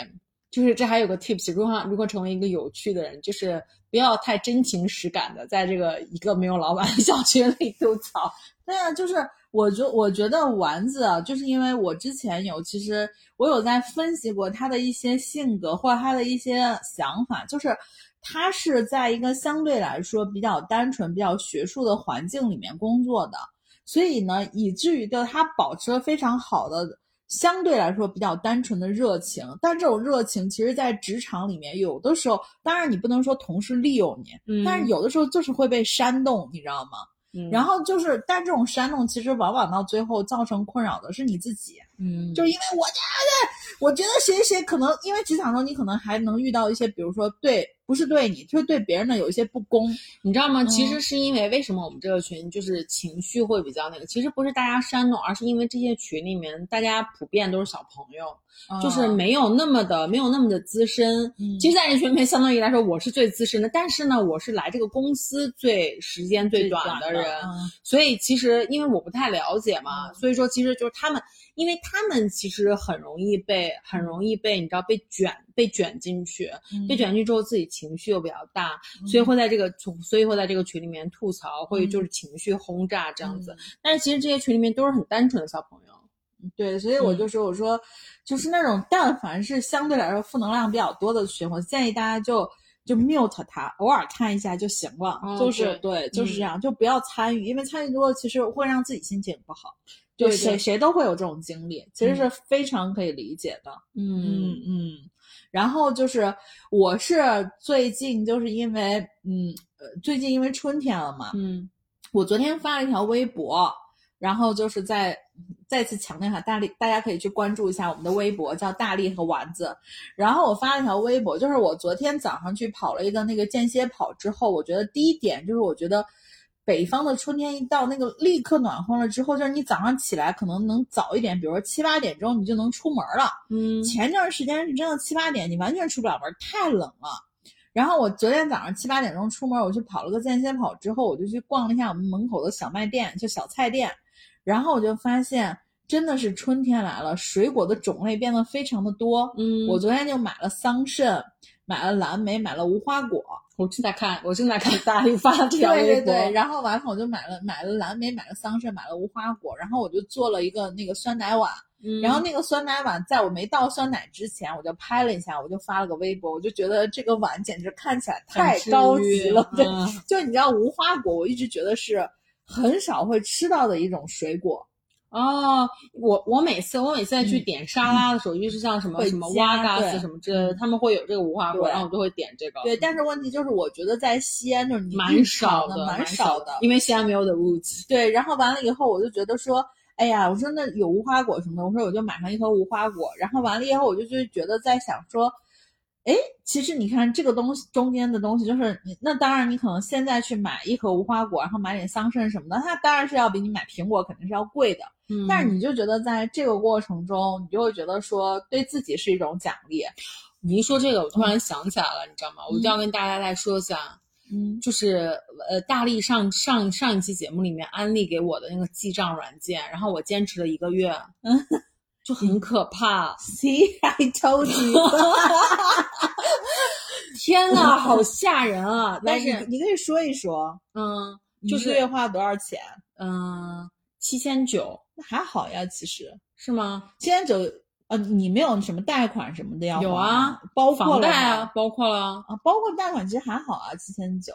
就是这还有个 tips，如何如何成为一个有趣的人，就是不要太真情实感的在这个一个没有老板的小群里吐槽。对啊，就是我觉我觉得丸子啊，就是因为我之前有，其实我有在分析过他的一些性格或者他的一些想法，就是他是在一个相对来说比较单纯、比较学术的环境里面工作的，所以呢，以至于就他保持了非常好的。相对来说比较单纯的热情，但这种热情其实，在职场里面有的时候，当然你不能说同事利用你，嗯。但是有的时候就是会被煽动，你知道吗？嗯。然后就是，但这种煽动其实往往到最后造成困扰的是你自己，嗯，就是因为我觉得，我觉得谁谁可能因为职场中你可能还能遇到一些，比如说对不是对你，就是对别人的有一些不公，你知道吗？其嗯。实是因为为什么我们这个群就是情绪会比较那个，其实不是大家煽动，而是因为这些群里面大家普遍都是小朋友，就是没有那么的没有那么的资深。嗯。其实，在这群里面，相当于来说我是最资深的，但是呢，我是来这个公司最时间最短的人，嗯。所以其实因为我不太了解嘛，所以说其实就是他们，因为他们其实很容易被很容易被你知道被卷被卷进去，嗯被卷进去之后自己情绪又比较大，所以会在这个所以会在这个群里面吐槽，会就是情绪轰炸这样子。嗯但是其实这些群里面都是很单纯的小朋友。对，所以我嗯就说，我说就是那种但凡是相对来说负能量比较多的群，我建议大家就就 mute 它，偶尔看一下就行了，哦就是对嗯就是这样，就不要参与，因为参与多了其实会让自己心情不好。就谁谁都会有这种经历，其实是非常可以理解的。嗯嗯嗯，然后就是我是最近就是因为嗯呃最近因为春天了嘛，嗯我昨天发了一条微博，然后就是在再次强调一下，大力大家可以去关注一下我们的微博，叫大力和丸子。然后我发了一条微博，就是我昨天早上去跑了一个那个间歇跑之后，我觉得第一点就是我觉得北方的春天一到，那个立刻暖和了之后，就是你早上起来可能能早一点，比如说七八点钟你就能出门了。嗯前段时间是真的七八点你完全出不了门，太冷了。然后我昨天早上七八点钟出门，我去跑了个间歇跑之后，我就去逛了一下我们门口的小卖店，就小菜店，然后我就发现真的是春天来了，水果的种类变得非常的多。嗯，我昨天就买了桑葚，买了蓝莓，买了无花果。我正在看，我正在看大力发这条对微博，对对，然后完了我就买了买了蓝莓，买了桑葚，买了无花果，然后我就做了一个那个酸奶碗。嗯然后那个酸奶碗，在我没倒酸奶之前，我就拍了一下，我就发了个微博，我就觉得这个碗简直看起来太高级了。对，嗯就你知道无花果，我一直觉得是很少会吃到的一种水果。哦，我我每次我每次在去点沙拉的时候，就是像什么什么加瓦嘎对斯什么之类的，他们会有这个无花果，然后我就会点这个。对，但是问题就是，我觉得在西安就是你蛮少的，蛮少的。因为西安没有 the woods。对，然后完了以后，我就觉得说，哎呀，我说那有无花果什么的，我说我就买上一盒无花果。然后完了以后，我就就觉得在想说，哎，其实你看这个东西中间的东西，就是你那当然你可能现在去买一盒无花果，然后买点桑葚什么的，它当然是要比你买苹果肯定是要贵的。嗯但是你就觉得在这个过程中，你就会觉得说对自己是一种奖励。你一说这个，我突然想起来了，你知道吗？我就要跟大家再说一下，嗯，就是呃，大力上上上一期节目里面安利给我的那个记账软件，然后我坚持了一个月，嗯，就很可怕。[laughs] See, I told you [laughs] 天呐，好吓人啊！但但是是，你可以说一说，嗯就是一个月花了多少钱？嗯，七千九那还好呀，其实是吗？七千九，呃，你没有什么贷款什么的要有啊，包括了房贷啊，包括了。啊，包括贷款其实还好啊，七千九。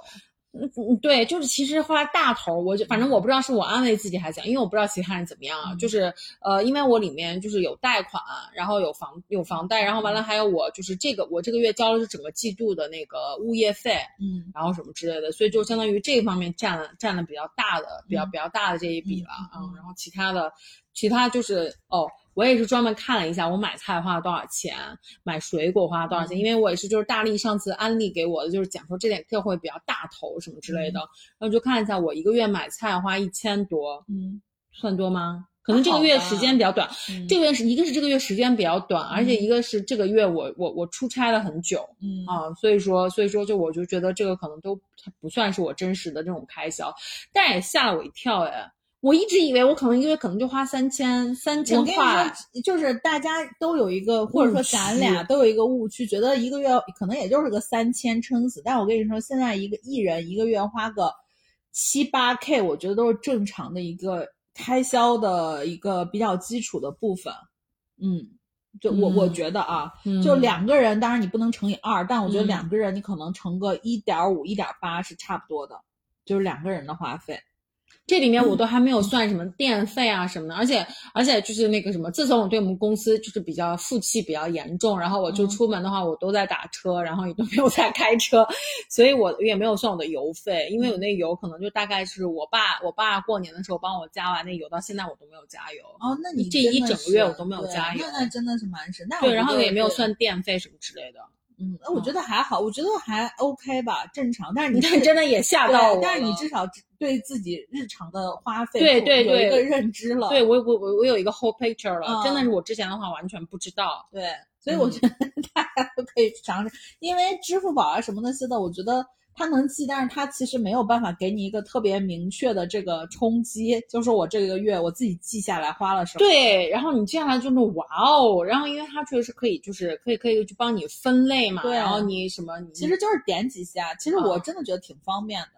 嗯嗯，对，就是其实后来大头儿，我就反正我不知道是我安慰自己还是怎样，因为我不知道其他人怎么样啊。嗯。就是呃，因为我里面就是有贷款，然后有房有房贷，然后完了还有我就是这个我这个月交的是整个季度的那个物业费，嗯。然后什么之类的，所以就相当于这方面占了占了比较大的比较比较大的这一笔了，嗯。然后其他的其他就是哦。我也是专门看了一下，我买菜花了多少钱，买水果花了多少钱，嗯因为我也是就是大力上次安利给我的，就是讲说这点这会比较大头什么之类的，然后就看一下我一个月买菜花一千多，嗯算多吗？可能这个月时间比较短，嗯这个月是一个是这个月时间比较短，而且一个是这个月我我我出差了很久，嗯啊，所以说，所以说，就我就觉得这个可能都它不算是我真实的这种开销，但也吓了我一跳哎！我一直以为我可能一个月可能就花三千三千我跟你块，说，就是大家都有一个，或者说咱俩都有一个误区，觉得一个月可能也就是个三千撑死。但我跟你说，现在一个艺人一个月花个七八 K，我觉得都是正常的一个开销的一个比较基础的部分。嗯，就我、嗯我觉得啊，嗯就两个人，当然你不能乘以二，但我觉得嗯两个人你可能乘个一点五、一点八是差不多的，就是两个人的花费。这里面我都还没有算什么电费啊什么的，而且而且就是那个什么，自从我对我们公司就是比较负气比较严重，然后我就嗯出门的话，我都在打车，然后也都没有在开车，所以我也没有算我的油费，因为我那油可能就大概是我爸我爸过年的时候帮我加完那油，到现在我都没有加油。哦，那你这一整个月我都没有加油那那真的是蛮神。但对，然后也没有算电费什么之类的。嗯，那我觉得还好，我觉得还 OK 吧，正常。但是你你看，[laughs] 真的也吓到我了。但是你至少对自己日常的花费对对有一个认知了。对我我我我有一个 whole picture 了，嗯真的是我之前的话完全不知道。对，所以我嗯觉得 [laughs] 大家都可以尝试，因为支付宝啊什么那些的，我觉得它能记，但是他其实没有办法给你一个特别明确的这个冲击，就是我这个月我自己记下来花了什么。对，然后你接下来就是哇哦，然后因为它确实是可以，就是可以可以去帮你分类嘛，对然后你什么，你其实就是点几下，其实我嗯真的觉得挺方便的。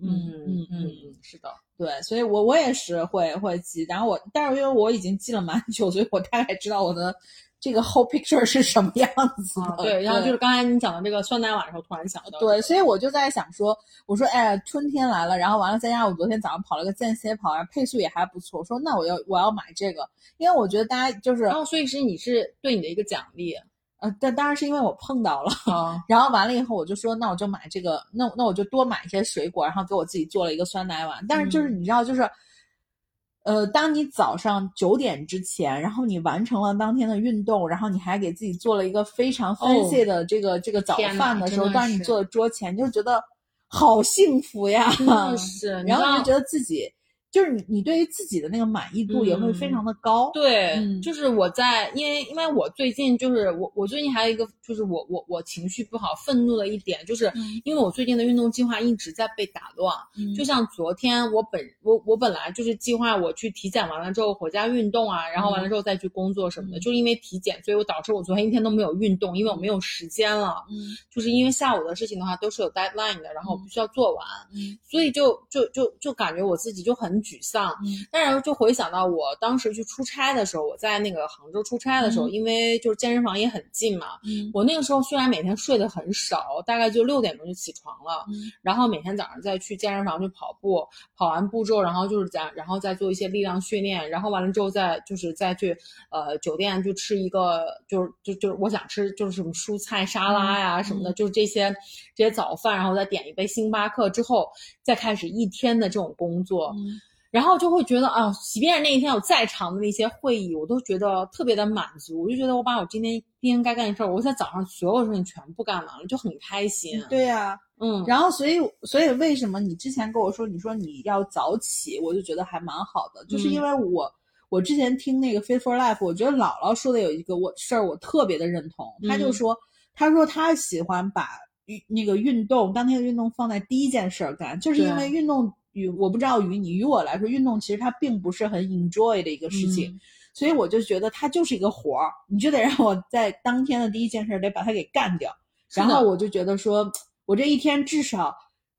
嗯嗯嗯嗯，是的，对，所以我我也是会会记，然后我但是因为我已经记了蛮久，所以我大概知道我的这个 whole picture [laughs] 是什么样子的。啊对，然后就是刚才你讲的这个酸奶碗的时候，突然想到，对，所以我就在想说，我说哎，春天来了，然后完了，再加上我昨天早上跑了个间歇跑，然后配速也还不错，我说那我要我要买这个，因为我觉得大家就是然后所以是你是对你的一个奖励。呃，但当然是因为我碰到了，啊，然后完了以后我就说那我就买这个，那那我就多买一些水果，然后给我自己做了一个酸奶碗，但是就是你知道就是。呃，当你早上九点之前，然后你完成了当天的运动，然后你还给自己做了一个非常 fancy 的这个、这个早饭的时候，当你坐在桌前，你就觉得好幸福呀，是，[laughs] 然后你就觉得自己就是你，你对于自己的那个满意度也会非常的高。对，嗯。就是我在，因为因为我最近就是我我最近还有一个就是我我我情绪不好、愤怒的一点，就是嗯。因为我最近的运动计划一直在被打乱。嗯。就。像昨天我本我我本来就是计划我去体检完了之后回家运动啊，然后完了之后再去工作什么的，嗯。就是因为体检，所以我导致我昨天一天都没有运动，因为我没有时间了。嗯。就是因为下午的事情的话都是有 deadline 的，然后我必须要做完，嗯。所以就就就就感觉我自己就很沮丧。嗯。但是就回想到我当时去出差的时候，我在那个杭州出差的时候，嗯。因为就是健身房也很近嘛，嗯。我那个时候虽然每天睡得很少，大概就六点钟就起床了，嗯。然后每天早上再去健身房去跑步，跑完步之后，然后就是再然后再做一些力量训练，然后完了之后再就是再去呃酒店就吃一个就是就就是我想吃就是什么蔬菜沙拉呀、什么的，就是这些这些早饭，然后再点一杯星巴克之后，再开始一天的这种工作。嗯然后就会觉得啊，即便是那一天有再长的那些会议，我都觉得特别的满足。我就觉得我把我今天今天该干的事儿，我在早上所有事情全部干完了，就很开心。对呀、嗯，然后，所以，所以为什么你之前跟我说，你说你要早起，我就觉得还蛮好的，就是因为我，我之前听那个 Fit for Life，我觉得姥姥说的有一个我事儿，我特别的认同。她就嗯说，他说她喜欢把运那个运动当天的运动放在第一件事儿干，就是因为运动与我不知道于你于我来说，运动其实它并不是很 enjoy 的一个事情。嗯所以我就觉得它就是一个活儿，你就得让我在当天的第一件事儿得把它给干掉。然后我就觉得说，我这一天至少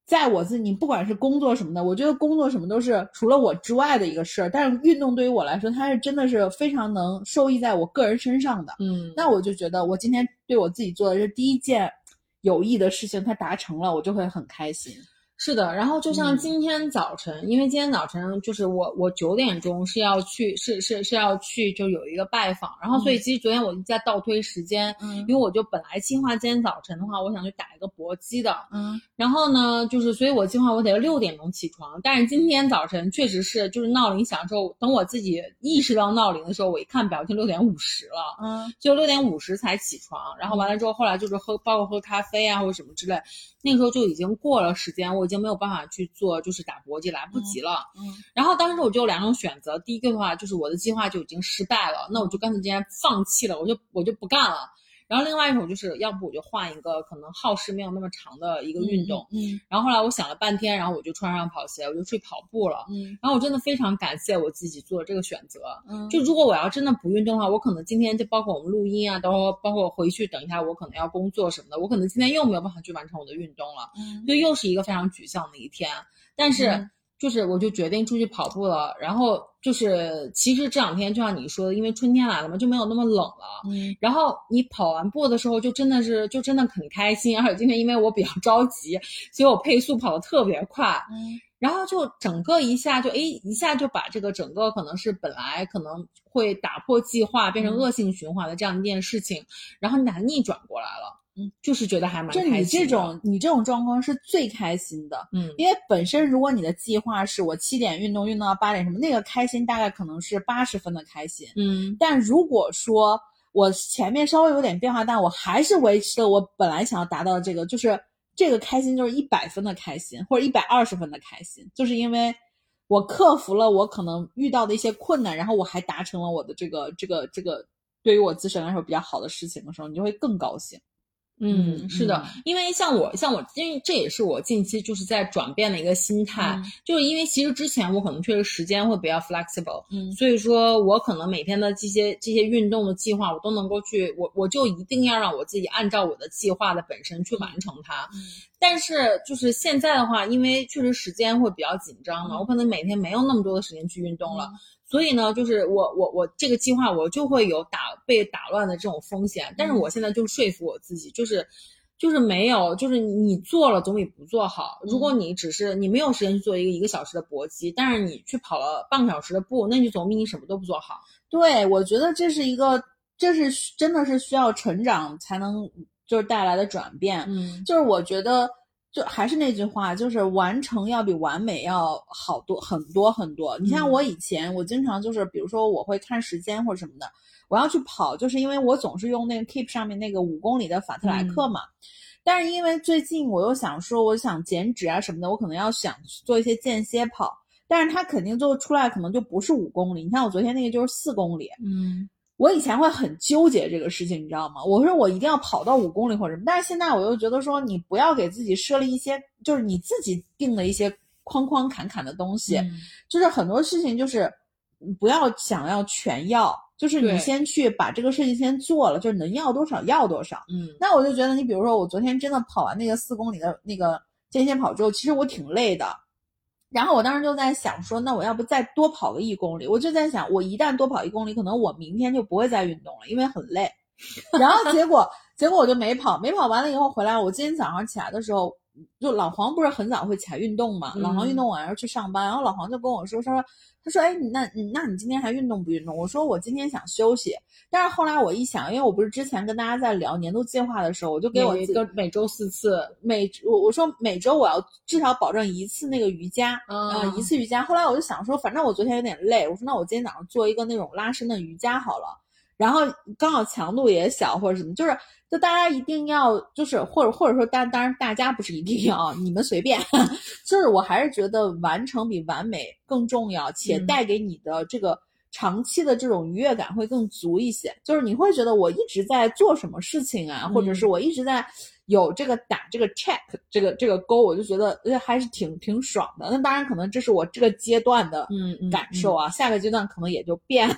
在我自己，你不管是工作什么的，我觉得工作什么都是除了我之外的一个事儿。但是运动对于我来说，它是真的是非常能受益在我个人身上的。嗯，那我就觉得我今天对我自己做的这第一件有益的事情，它达成了，我就会很开心。是的，然后就像嗯。今天早晨，因为今天早晨就是我我九点钟是要去是是是要去就有一个拜访，然后所以其实昨天我就在倒推时间，嗯。因为我就本来计划今天早晨的话，我想去打一个搏击的，嗯。然后呢，就是所以我计划我得六点钟起床，但是今天早晨确实是就是闹铃响之后，等我自己意识到闹铃的时候，我一看表，已经六点五十了。嗯。就六点五十才起床，然后完了之后，后来就是喝，包括喝咖啡啊或者什么之类，那个时候就已经过了时间，我已经没有办法去做，就是打搏击，来不及了。嗯然后当时我就有两种选择，第一个的话就是我的计划就已经失败了，那我就干脆今天放弃了，我就我就不干了。然后另外一种就是，要不我就换一个可能耗时没有那么长的一个运动。嗯然后后来我想了半天，然后我就穿上跑鞋，我就去跑步了。嗯然后我真的非常感谢我自己做这个选择。嗯就如果我要真的不运动的话，我可能今天就包括我们录音啊，包括包括我回去等一下我可能要工作什么的，我可能今天又没有办法去完成我的运动了，嗯就又是一个非常沮丧的一天。但是嗯就是我就决定出去跑步了，然后就是其实这两天就像你说的，因为春天来了嘛，就没有那么冷了。嗯然后你跑完步的时候，就真的是就真的很开心，而且今天因为我比较着急，所以我配速跑得特别快。嗯然后就整个一下就哎一下就把这个整个可能是本来可能会打破计划变成嗯恶性循环的这样一件事情，然后你把它逆转过来了，嗯，就是觉得还蛮就你开心的。这种你这种状况是最开心的，嗯因为本身如果你的计划是我七点运动运动到八点什么，那个开心大概可能是八十分的开心。嗯但如果说我前面稍微有点变化，但我还是维持了我本来想要达到的这个，就是这个开心就是一百分的开心，或者一百二十分的开心，就是因为我克服了我可能遇到的一些困难，然后我还达成了我的这个这个这个对于我自身来说比较好的事情的时候，你就会更高兴。嗯，嗯是的嗯，因为像我，像我，因为这也是我近期就是在转变的一个心态，嗯。就是因为其实之前我可能确实时间会比较 flexible，嗯。所以说我可能每天的这些这些运动的计划，我都能够去，我我就一定要让我自己按照我的计划的本身去完成它。嗯。但是就是现在的话，因为确实时间会比较紧张嘛，嗯。我可能每天没有那么多的时间去运动了，所以呢，就是我我我这个计划我就会有打被打乱的这种风险。但是我现在就说服我自己，就是就是没有，就是你做了总比不做好。如果你只是你没有时间去做一个一个小时的搏击，但是你去跑了半个小时的步，那你总比你什么都不做好。对，我觉得这是一个，这是真的是需要成长才能就是带来的转变。嗯就是我觉得就还是那句话，就是完成要比完美要好多很多很多。你像我以前，我经常就是，比如说我会看时间或者什么的，我要去跑，就是因为我总是用那个 Keep 上面那个五公里的法特莱克嘛。但是因为最近我又想说，我想减脂啊什么的，我可能要想做一些间歇跑，但是它肯定最后出来可能就不是五公里。你看我昨天那个就是四公里，嗯，我以前会很纠结这个事情，你知道吗？我说我一定要跑到五公里或者什么，但是现在我又觉得说，你不要给自己设立一些，就是你自己定的一些框框坎坎的东西，嗯就是很多事情就是不要想要全要，就是你先去把这个事情先做了，就是能要多少要多少。嗯那我就觉得，你比如说我昨天真的跑完那个四公里的那个间歇跑之后，其实我挺累的。然后我当时就在想说，那我要不再多跑个一公里？我就在想，我一旦多跑一公里，可能我明天就不会再运动了，因为很累。[laughs] 然后结果结果我就没跑，没跑完了以后回来，我今天早上起来的时候，就老黄不是很早会起来运动嘛？老黄运动完要去上班，然后老黄就跟我说，他说他说，哎，你那你那你今天还运动不运动？我说我今天想休息。但是后来我一想，因为我不是之前跟大家在聊年度计划的时候，我就给我自己每个每周四次，每我我说每周我要至少保证一次那个瑜伽，嗯呃，一次瑜伽。后来我就想说，反正我昨天有点累，我说那我今天早上做一个那种拉伸的瑜伽好了。然后刚好强度也小或者什么，就是就大家一定要就是或者或者说当当然大家不是一定要，你们随便。[laughs] 就是我还是觉得完成比完美更重要，且嗯带给你的这个长期的这种愉悦感会更足一些。就是你会觉得我一直在做什么事情啊，或者是我一直在有这个打这个 check 这个这个勾，我就觉得呃还是挺挺爽的。那当然可能这是我这个阶段的嗯嗯感受啊，下个阶段可能也就变了。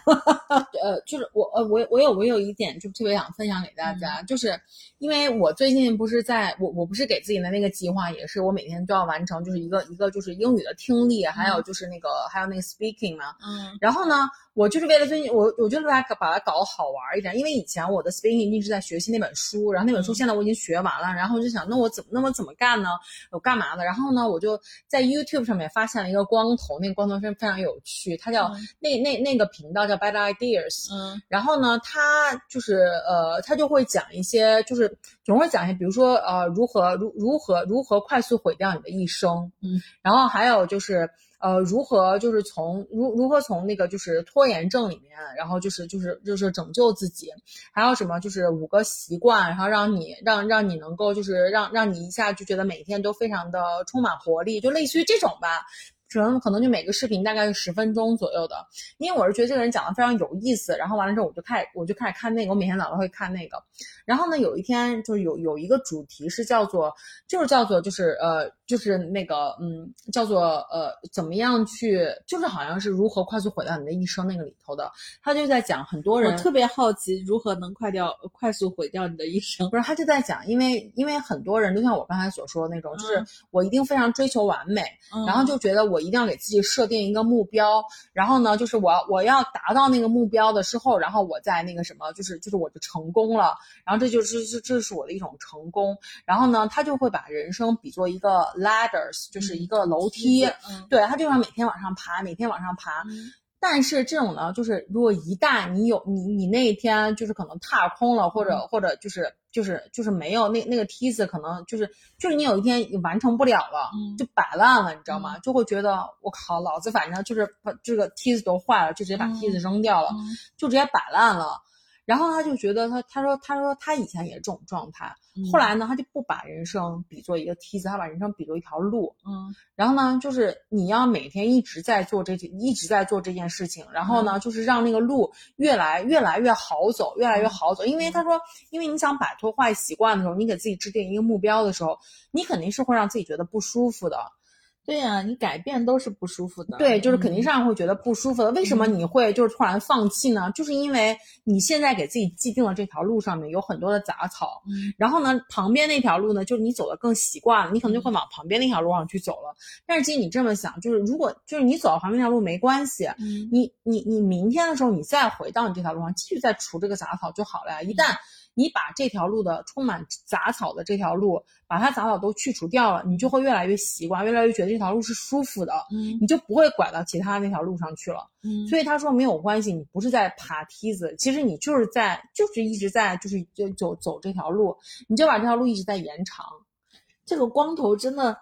[laughs] 呃，就是我呃我我有我有一点就特别想分享给大家，就是因为我最近不是在我我不是给自己的那个计划，也是我每天都要完成，就是一个一个就是英语的听力，还有就是那个还有那个 speaking 嘛。嗯然后呢，我就是为了最近我我就把它把它搞好玩一点，因为以前我的 speaking 一直在学习那本书，然后那本书现在我已经学完了，然后我就想那我怎么那么怎么干呢？我干嘛呢？然后呢，我就在 YouTube 上面发现了一个光头，那个光头非非常有趣，他叫、那那那个频道叫 Bad Ideas。嗯然后呢，他就是呃，他就会讲一些，就是总会讲一些，比如说呃，如何如如何如何快速毁掉你的一生，嗯，然后还有就是呃，如何就是从如如何从那个就是拖延症里面，然后就是就是就是拯救自己，还有什么就是五个习惯，然后让你让让你能够就是让让你一下就觉得每天都非常的充满活力，就类似于这种吧。可能可能就每个视频大概是十分钟左右的，因为我是觉得这个人讲的非常有意思，然后完了之后我就开始我就开始看那个，我每天早上会看那个，然后呢有一天就是有有一个主题是叫做就是叫做就是呃就是那个嗯叫做呃怎么样去就是好像是如何快速毁掉你的一生那个里头的，他就在讲很多人我特别好奇如何能快掉快速毁掉你的一生。不是，他就在讲，因为因为很多人就像我刚才所说的那种，就是嗯。我一定非常追求完美，嗯。然后就觉得我一定要给自己设定一个目标，然后呢，就是我要我要达到那个目标的时候，然后我再那个什么，就是就是我就成功了，然后这就是这这是我的一种成功，然后呢，他就会把人生比作一个 ladders，就是一个楼梯，嗯对他就要每天往上爬，每天往上爬，嗯但是这种呢，就是如果一旦你有你你那一天就是可能踏空了，或者嗯或者就是就是就是没有那那个梯子，可能就是就是你有一天完成不了了，嗯就摆烂了，你知道吗？就会觉得我靠，老子反正就是把这个梯子都坏了，就直接把梯子扔掉了，嗯就直接摆烂了。然后他就觉得他他说他说他以前也是这种状态，后来呢他就不把人生比作一个梯子，他把人生比作一条路。嗯然后呢，就是你要每天一直在做这一直在做这件事情，然后呢，就是让那个路越来越来越好走，越来越好走。因为他说，因为你想摆脱坏习惯的时候，你给自己制定一个目标的时候，你肯定是会让自己觉得不舒服的。对呀、你改变都是不舒服的。对，就是肯定上会觉得不舒服的。为什么嗯你会就是突然放弃呢？就是因为你现在给自己既定了这条路上面有很多的杂草，嗯然后呢，旁边那条路呢，就是你走的更习惯了，你可能就会往旁边那条路上去走了。但是其实你这么想，就是如果就是你走到旁边那条路没关系，嗯你你你明天的时候你再回到你这条路上，继续再除这个杂草就好了呀。一旦你把这条路的充满杂草的这条路，把它杂草都去除掉了，你就会越来越习惯，越来越觉得这条路是舒服的，嗯你就不会拐到其他那条路上去了。嗯所以他说没有关系，你不是在爬梯子，其实你就是在就是一直在就是就走走这条路，你就把这条路一直在延长。这个光头真的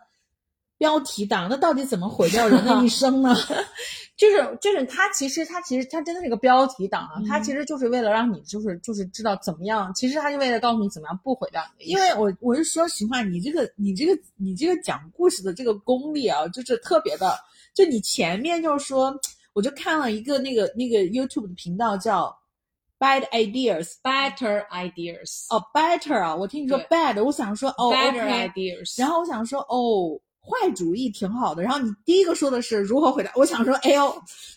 标题党，那到底怎么毁掉人的一 [laughs] 生呢？[laughs] 就是就是他其实他其实他真的是个标题党啊，嗯他其实就是为了让你就是就是知道怎么样，其实他是为了告诉你怎么样不毁掉你的一因。为我我是说实话，你这个你这个你这个讲故事的这个功力啊，就是特别的。就你前面就是说，我就看了一个那个那个 YouTube 的频道叫 Bad Ideas。better ideas 哦，better 啊，我听你说 bad，我想说哦 better ideas，然后我想说，哦，坏主意挺好的。然后你第一个说的是如何回答，我想说，哎呦，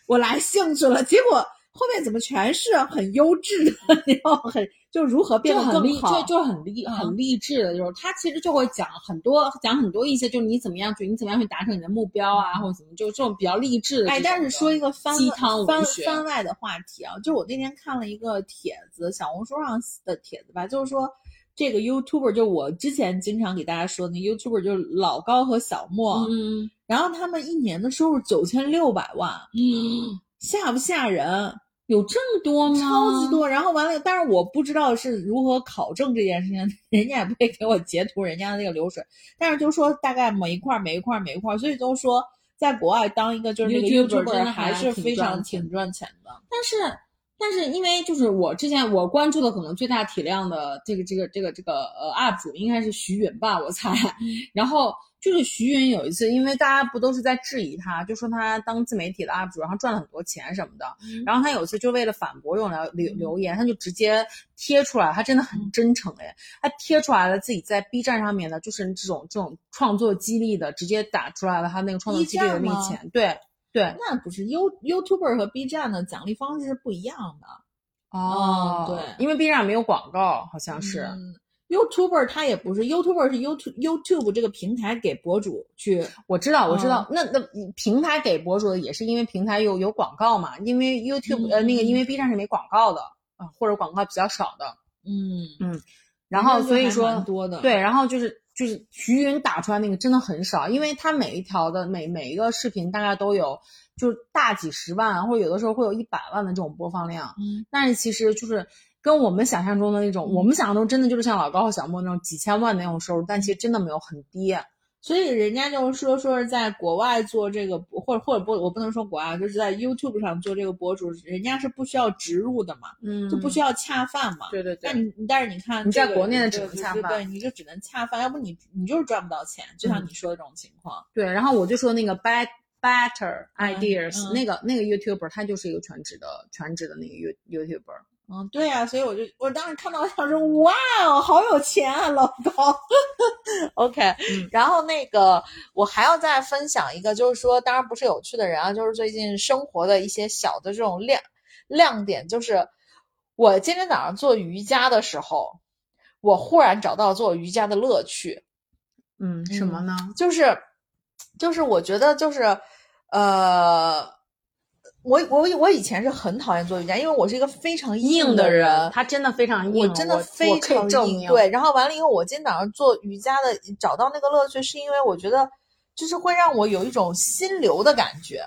我来兴趣了。结果后面怎么全是很优质的，然后很就如何变得更好就。就很励嗯很励志的，就是他其实就会讲很多讲很多一些，就是你怎么样去你怎么样去达成你的目标啊，或者怎么，就这种比较励志的。哎，但是说一个番鸡汤番番外的话题啊，就是我那天看了一个帖子，小红书上的帖子吧，就是说这个 YouTuber，就我之前经常给大家说的那 YouTuber，就是老高和小莫，嗯然后他们一年的收入九千六百万，嗯，吓不吓人？有这么多吗？超级多。然后完了，但是我不知道是如何考证这件事情，[laughs] 人家也不会给我截图人家的那个流水，但是就说大概每一块儿每一块儿每一块儿，所以都说在国外当一个就是那个 YouTuber 还是非常挺赚钱的。但是但是因为就是我之前我关注的可能最大体量的这个这个这个这个呃 UP 主应该是徐云吧，我猜。[laughs] 然后就是徐云有一次，因为大家不都是在质疑他，就说他当自媒体的 UP 主，然后赚了很多钱什么的。然后他有一次就为了反驳这种留留留言，他就直接贴出来，他真的很真诚哎，他贴出来了自己在 B 站上面的，就是这种这种创作激励的，直接打出来了他那个创作激励的那个钱，对对。那不是 You YouTuber 和 B 站的奖励方式是不一样的。哦，对因为 B 站没有广告，好像是。嗯 YouTuber 它也不是 YouTuber 是 YouTube YouTube 这个平台给博主去我知道，我知哦道，那那平台给博主的也是因为平台有有广告嘛，因为 YouTube、呃那个嗯因为 B 站是没广告的啊、或者广告比较少的，嗯嗯，然后所以说多的对，然后就是就是徐云打出来那个真的很少，因为他每一条的每每一个视频大概都有就是大几十万，或者有的时候会有一百万的这种播放量，嗯但是其实就是跟我们想象中的那种，我们想象中真的就是像老高和小莫那种几千万的那种收入，但其实真的没有很低。所以人家就是说说是在国外做这个，或者或者不，我不能说国外，就是在 YouTube 上做这个博主，人家是不需要植入的嘛，嗯就不需要恰饭嘛。对对对但你但是你看你在国内的只能恰饭对你就只能恰饭，要不你你就是赚不到钱，就像嗯你说的这种情况。对，然后我就说那个 bet better ideas、嗯那个那个 YouTuber，他就是一个全职的全职的那个 You YouTuber。嗯，对呀、所以我就我当时看到我想说，哇哦，好有钱啊，老高。[laughs] OK，、然后那个我还要再分享一个，就是说，当然不是有趣的人啊，就是最近生活的一些小的这种亮亮点，就是我今天早上做瑜伽的时候，我忽然找到做瑜伽的乐趣。嗯，什么呢？就是就是我觉得就是呃，我我我以前是很讨厌做瑜伽，因为我是一个非常硬的人，他真的非常硬，我真的非常硬。对，然后完了以后，我今天早上做瑜伽的，找到那个乐趣，是因为我觉得就是会让我有一种心流的感觉。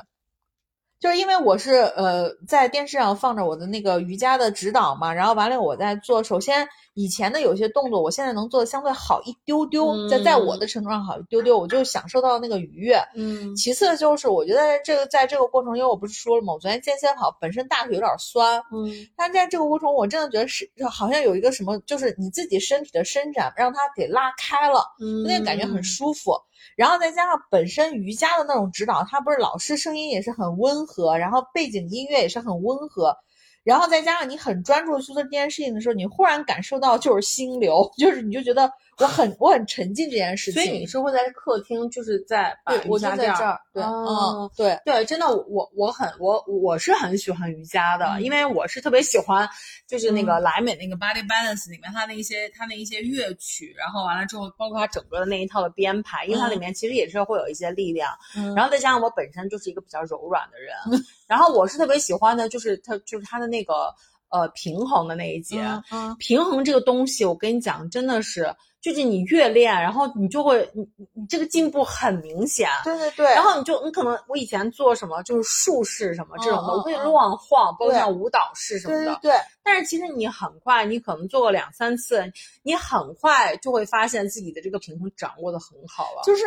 就是因为我是呃在电视上放着我的那个瑜伽的指导嘛，然后完了我在做。首先以前的有些动作，我现在能做的相对好一丢丢，在在我的程度上好一丢丢，我就享受到那个愉悦。嗯其次就是我觉得这个在这个过程，因为我不是说了吗？我昨天健身跑本身大腿有点酸，嗯但在这个过程，我真的觉得是好像有一个什么，就是你自己身体的伸展让它给拉开了，嗯那个感觉很舒服。然后再加上本身瑜伽的那种指导，它不是老师声音也是很温和，然后背景音乐也是很温和，然后再加上你很专注去做这件事情的时候，你忽然感受到就是心流，[laughs] 就是你就觉得我很我很沉浸这件事情。所以你是会在客厅，就是在把瑜伽垫在这儿，对，哦嗯，对，对，真的，我我很我我是很喜欢瑜伽的，嗯因为我是特别喜欢，就是那个嗯莱美那个 Body Balance 里面它那一些它那一些乐曲，然后完了之后，包括它整个的那一套的编排，因为它里嗯面其实也是会有一些力量，嗯然后再加上我本身就是一个比较柔软的人，然后我是特别喜欢的，就是它就是它的那个呃平衡的那一节。嗯嗯平衡这个东西，我跟你讲，真的是，就是你越练，然后你就会，你你你这个进步很明显。对对对，然后你就你可能我以前做什么就是术式什么这种的，我可以乱晃，包括像舞蹈式什么的。对对对，但是其实你很快，你可能做个两三次，你很快就会发现自己的这个平衡掌握的很好了。就是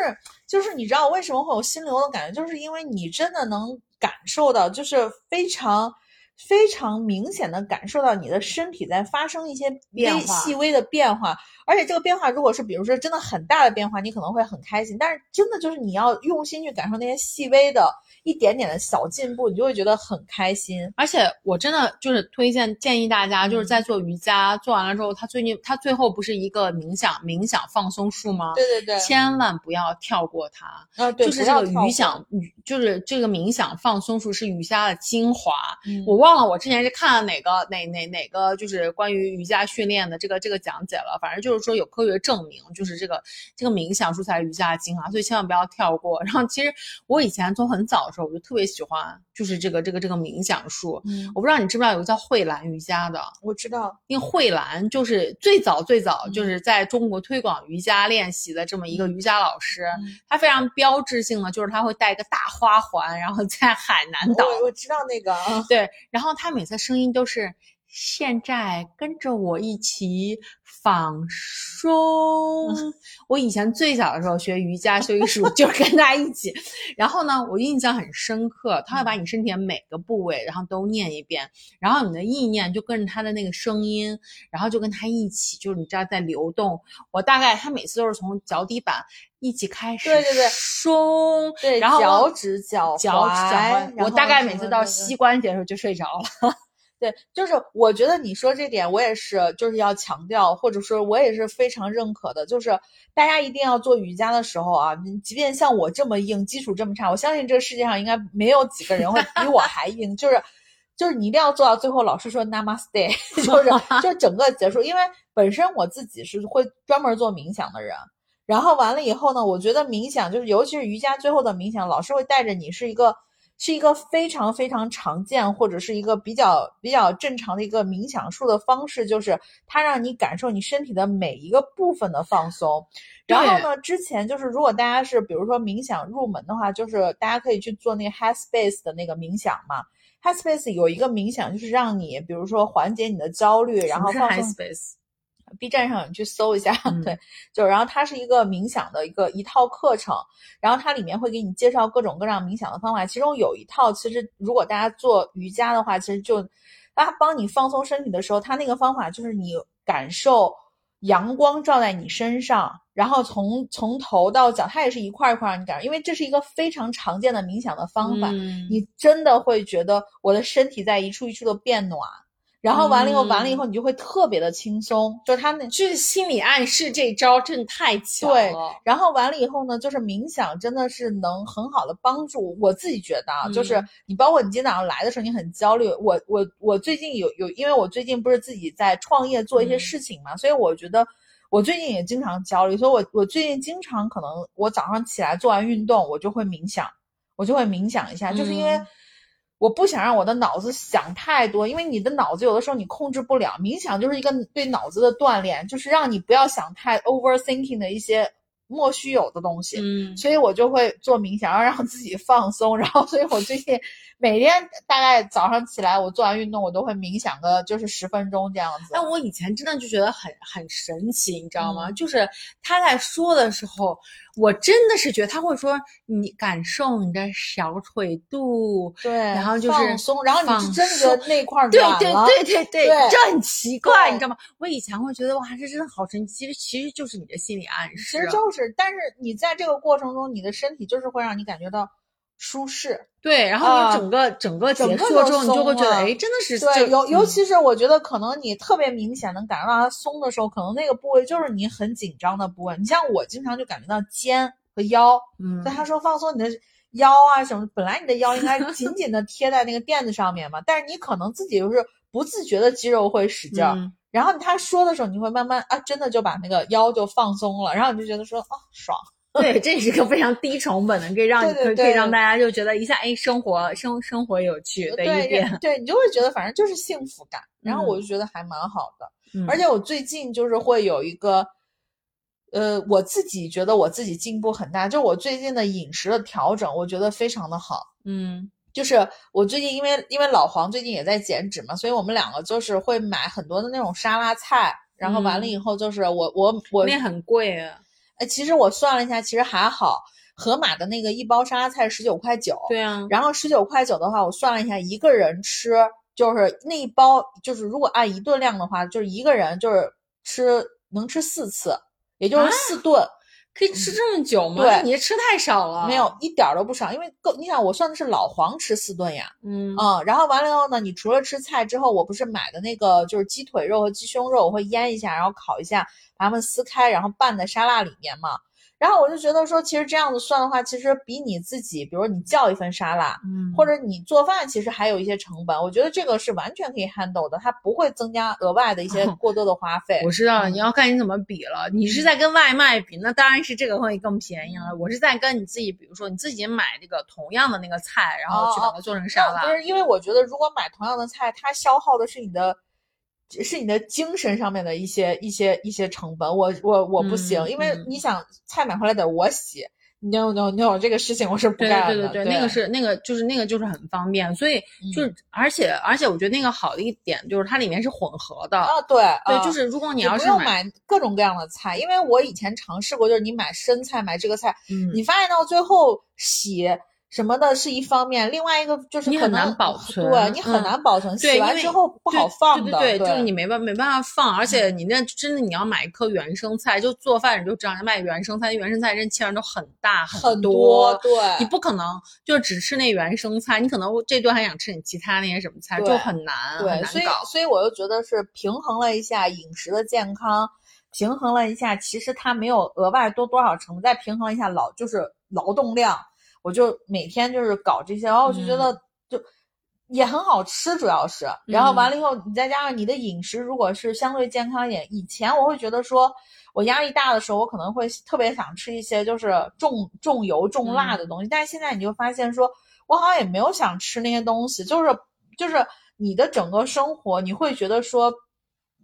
就是你知道为什么会有心流的感觉，就是因为你真的能感受到，就是非常。非常明显的感受到你的身体在发生一些微变细微。的变化，而且这个变化如果是比如说真的很大的变化，你可能会很开心，但是真的就是你要用心去感受那些细微的一点点的小进步，你就会觉得很开心。而且我真的就是推荐建议大家，就是在做瑜伽、做完了之后，他最近他最后不是一个冥想冥想放松术吗？对对对，千万不要跳过它。啊对，就是这个瑜想，就是这个冥想放松术是瑜伽的精华。嗯我忘了我之前是看了哪个哪哪哪个就是关于瑜伽训练的这个这个讲解了，反正就是说有科学证明，就是这个这个冥想术才是瑜伽的精华，所以千万不要跳过。然后其实我以前从很早的时候我就特别喜欢，就是这个这个这个冥想术。嗯，我不知道你知不知道有个叫慧兰瑜伽的，我知道，因为慧兰就是最早最早嗯。就是在中国推广瑜伽练习的这么一个瑜伽老师，嗯。他非常标志性的就是他会带一个大花环，然后在海南岛，我我知道那个啊，对，然后他每次声音都是现在跟着我一起放松。我以前最小的时候学瑜伽修一术，就是跟他一起。然后呢，我印象很深刻，他会把你身体的每个部位，然后都念一遍，然后你的意念就跟着他的那个声音，然后就跟他一起，就是你知道在流动。我大概他每次都是从脚底板一起开始，对对对松，对，然后脚趾、脚脚趾脚踝踝，，我大概每次到膝关。关节的时候就睡着了。对，就是我觉得你说这点，我也是，就是要强调，或者说我也是非常认可的，就是大家一定要做瑜伽的时候啊，你即便像我这么硬，基础这么差，我相信这个世界上应该没有几个人会比我还硬，就是。就是你一定要做到最后，老师说 Namaste，[laughs] 就是就是整个结束。因为本身我自己是会专门做冥想的人，然后完了以后呢，我觉得冥想就是尤其是瑜伽最后的冥想，老师会带着你是一个是一个非常非常常见或者是一个比较比较正常的一个冥想术的方式，就是它让你感受你身体的每一个部分的放松。然后呢，之前就是如果大家是比如说冥想入门的话，就是大家可以去做那个 Headspace 的那个冥想嘛。Headspace 有一个冥想，就是让你比如说缓解你的焦虑，然后放松 B 站上你去搜一下，[laughs] 嗯对，就然后它是一个冥想的一个一套课程，然后它里面会给你介绍各种各样冥想的方法，其中有一套其实如果大家做瑜伽的话，其实就它帮你放松身体的时候，它那个方法就是你感受阳光照在你身上，然后从从头到脚，它也是一块一块让你感受，因为这是一个非常常见的冥想的方法，嗯你真的会觉得我的身体在一处一处的变暖。然后完了以后，嗯完了以后，你就会特别的轻松，就是他那就是心理暗示这招真的太强对了。然后完了以后呢，就是冥想真的是能很好的帮助我自己觉得啊，就是嗯你包括你今天早上来的时候，你很焦虑。我我我最近有有，因为我最近不是自己在创业做一些嗯事情嘛，所以我觉得我最近也经常焦虑，所以我我最近经常可能我早上起来做完运动，我就会冥想，我就会冥想一下，就是因为嗯。我不想让我的脑子想太多，因为你的脑子有的时候你控制不了。冥想就是一个对脑子的锻炼，就是让你不要想太 overthinking 的一些莫须有的东西。嗯，所以我就会做冥想，要让自己放松。[laughs] 然后，所以我最近每天大概早上起来，我做完运动，我都会冥想个就是十分钟这样子。但我以前真的就觉得很很神奇，你知道吗？嗯就是他在说的时候，我真的是觉得他会说你感受你的小腿肚，对，然后就是放松，然后你是放真的觉得那块儿对对软了对对对，对这很奇怪，你知道吗？我以前会觉得哇，这真的好神奇，其实其实就是你的心理暗示。其实就是，但是你在这个过程中，你的身体就是会让你感觉到舒适。对，然后啊你整个、整个结束之后，你就会觉得，哎，真的是对，尤尤嗯其是我觉得可能你特别明显能感受到它松的时候，可能那个部位就是你很紧张的部位。你像我经常就感觉到肩和腰，嗯所以他说放松你的腰啊什么，本来你的腰应该紧紧的贴在那个垫子上面嘛，但是你可能自己就是不自觉的肌肉会使劲儿。嗯然后他说的时候，你会慢慢啊，真的就把那个腰就放松了，然后你就觉得说啊爽，[laughs] 对，这是个非常低成本的，可以让对对可以可以对让大家就觉得一下，哎，生活生生活有趣的一对点。对，你就会觉得反正就是幸福感，然后嗯我就觉得还蛮好的。嗯而且我最近就是会有一个，呃，我自己觉得我自己进步很大，就我最近的饮食的调整，我觉得非常的好。嗯就是我最近因为因为老黄最近也在减脂嘛，所以我们两个就是会买很多的那种沙拉菜，然后完了嗯以后就是我我我，那很贵啊。哎，其实我算了一下，其实还好，盒马的那个一包沙拉菜十九块九，对啊，然后十九块九的话，我算了一下，一个人吃就是那一包，就是如果按一顿量的话，就是一个人就是吃能吃四次，也就是啊四顿，可以吃这么久吗？对你这吃太少了。没有，一点儿都不少，因为够你想我算的是老黄吃四顿呀，嗯嗯，然后完了以后呢，你除了吃菜之后，我不是买的那个就是鸡腿肉和鸡胸肉，我会腌一下，然后烤一下，把它们撕开，然后拌在沙拉里面嘛。然后我就觉得说，其实这样子算的话，其实比你自己，比如你叫一份沙拉，嗯或者你做饭，其实还有一些成本。我觉得这个是完全可以 handle 的，它不会增加额外的一些 [laughs] 过多的花费。我知道你要看你怎么比了。你是在跟外卖比，那当然是这个会更便宜了。我是在跟你自己，比如说你自己买那个同样的那个菜，然后去把它做成沙拉。不是因为我觉得，如果买同样的菜，它消耗的是你的，是你的精神上面的一些一些一些成本。我我我不行，嗯因为嗯你想菜买回来得我洗，no no no，这个事情我是不干的。对对对，那个是那个就是那个就是很方便，所以就是、而且而且我觉得那个好的一点就是它里面是混合的。啊，对对，啊就是如果你要是买，买各种各样的菜，因为我以前尝试过，就是你买生菜买这个菜，嗯，你发现到最后洗什么的是一方面，另外一个就是你很难保存对你很嗯难保存，洗完之后不好放的，对对对就是你没办没办法放，而且你那真的你要买一颗原生菜，就做饭你就知道，卖原生菜，原生菜真切完都很大很多，对，你不可能就只吃那原生菜，你可能这顿还想吃你其他那些什么菜，就很难很对，所以。所以我就觉得是平衡了一下饮食的健康，平衡了一下，其实它没有额外多多少成本，再平衡一下劳就是劳动量，我就每天就是搞这些，然后我就觉嗯得就。也很好吃，主要是，然后完了以后，你再加上你的饮食，如果是相对健康一点，以前我会觉得说，我压力大的时候，我可能会特别想吃一些就是重重油重辣的东西，但是现在你就发现说，我好像也没有想吃那些东西，就是就是你的整个生活，你会觉得说，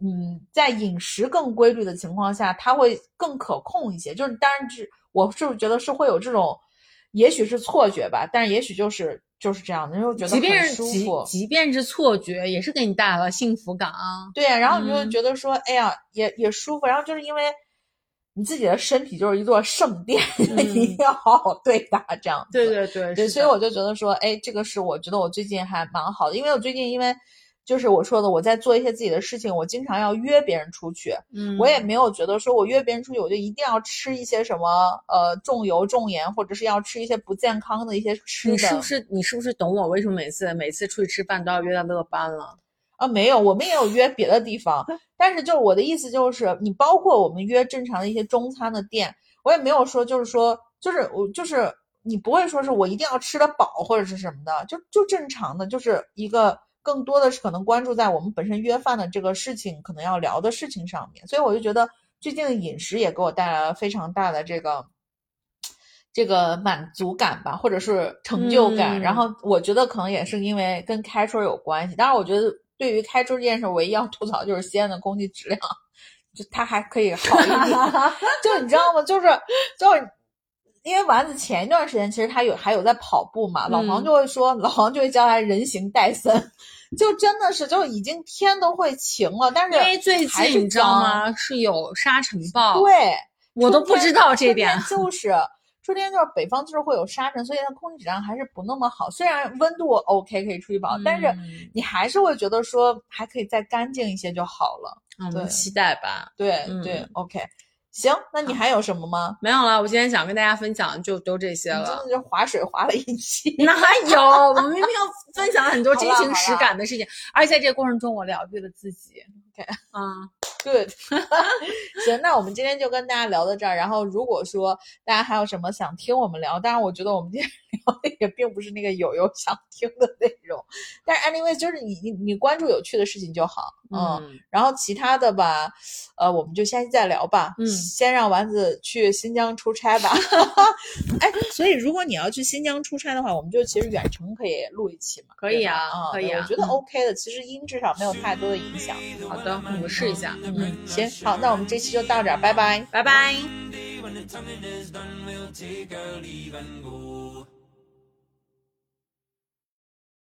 嗯，在饮食更规律的情况下，它会更可控一些。就是当然是我是觉得是会有这种，也许是错觉吧，但是也许就是就是这样的，就觉得即便很是即舒服。即便是错觉，也是给你带来了幸福感啊。对呀，然后你就会嗯觉得说，哎呀，也也舒服。然后就是因为你自己的身体就是一座圣殿，你一定要好好对待，这样子。对对对，对，所以我就觉得说，哎，这个是我觉得我最近还蛮好的，因为我最近因为就是我说的，我在做一些自己的事情，我经常要约别人出去，嗯，我也没有觉得说我约别人出去，我就一定要吃一些什么呃重油重盐，或者是要吃一些不健康的一些吃的。你是不是你是不是懂我为什么每次每次出去吃饭都要约到乐班了？啊，没有，我们也有约别的地方，[laughs] 但是就是我的意思就是，你包括我们约正常的一些中餐的店，我也没有说就是说就是我就是你不会说是我一定要吃得饱或者是什么的，就就正常的，就是一个更多的是可能关注在我们本身约饭的这个事情可能要聊的事情上面，所以我就觉得最近的饮食也给我带来了非常大的这个。这个满足感吧，或者是成就感，嗯然后我觉得可能也是因为跟开春有关系。当然，我觉得对于开春这件事，唯一要吐槽就是西安的空气质量，就它还可以好一点。[laughs] 就你知道吗？就是就是，因为丸子前一段时间其实他有还有在跑步嘛，老黄嗯就会说，老黄就会叫他人形戴森，就真的是就已经天都会晴了，但是因为最近你知道？吗？是有沙尘暴，对，我都不知道这点。[laughs] 就是春天就是北方就是会有沙尘，所以它空气质量还是不那么好。虽然温度 OK 可以出去跑，但是嗯你还是会觉得说还可以再干净一些就好了。对嗯期待吧。对、嗯对，OK，行，那你还有什么吗？没有了，我今天想跟大家分享的就都这些了你真的。就划水划了一期。哪有？我明明要分享很多真情实感的事情，而且在这个过程中，我疗愈了自己。OK 嗯，good。[laughs] [laughs] 行，那我们今天就跟大家聊到这儿。然后如果说大家还有什么想听我们聊，当然我觉得我们今天聊的也并不是那个友友想听的内容，但是 anyway 就是你你你关注有趣的事情就好，嗯。嗯，然后其他的吧，呃，我们就下期再聊吧。嗯先让丸子去新疆出差吧。[laughs] 哎，所以如果你要去新疆出差的话，我们就其实远程可以录一期嘛。可以啊可以啊我觉得 OK 的，其实音质上没有太多的影响。好的，我试一下。嗯，行，好，那我们这期就到这儿，拜拜。拜拜。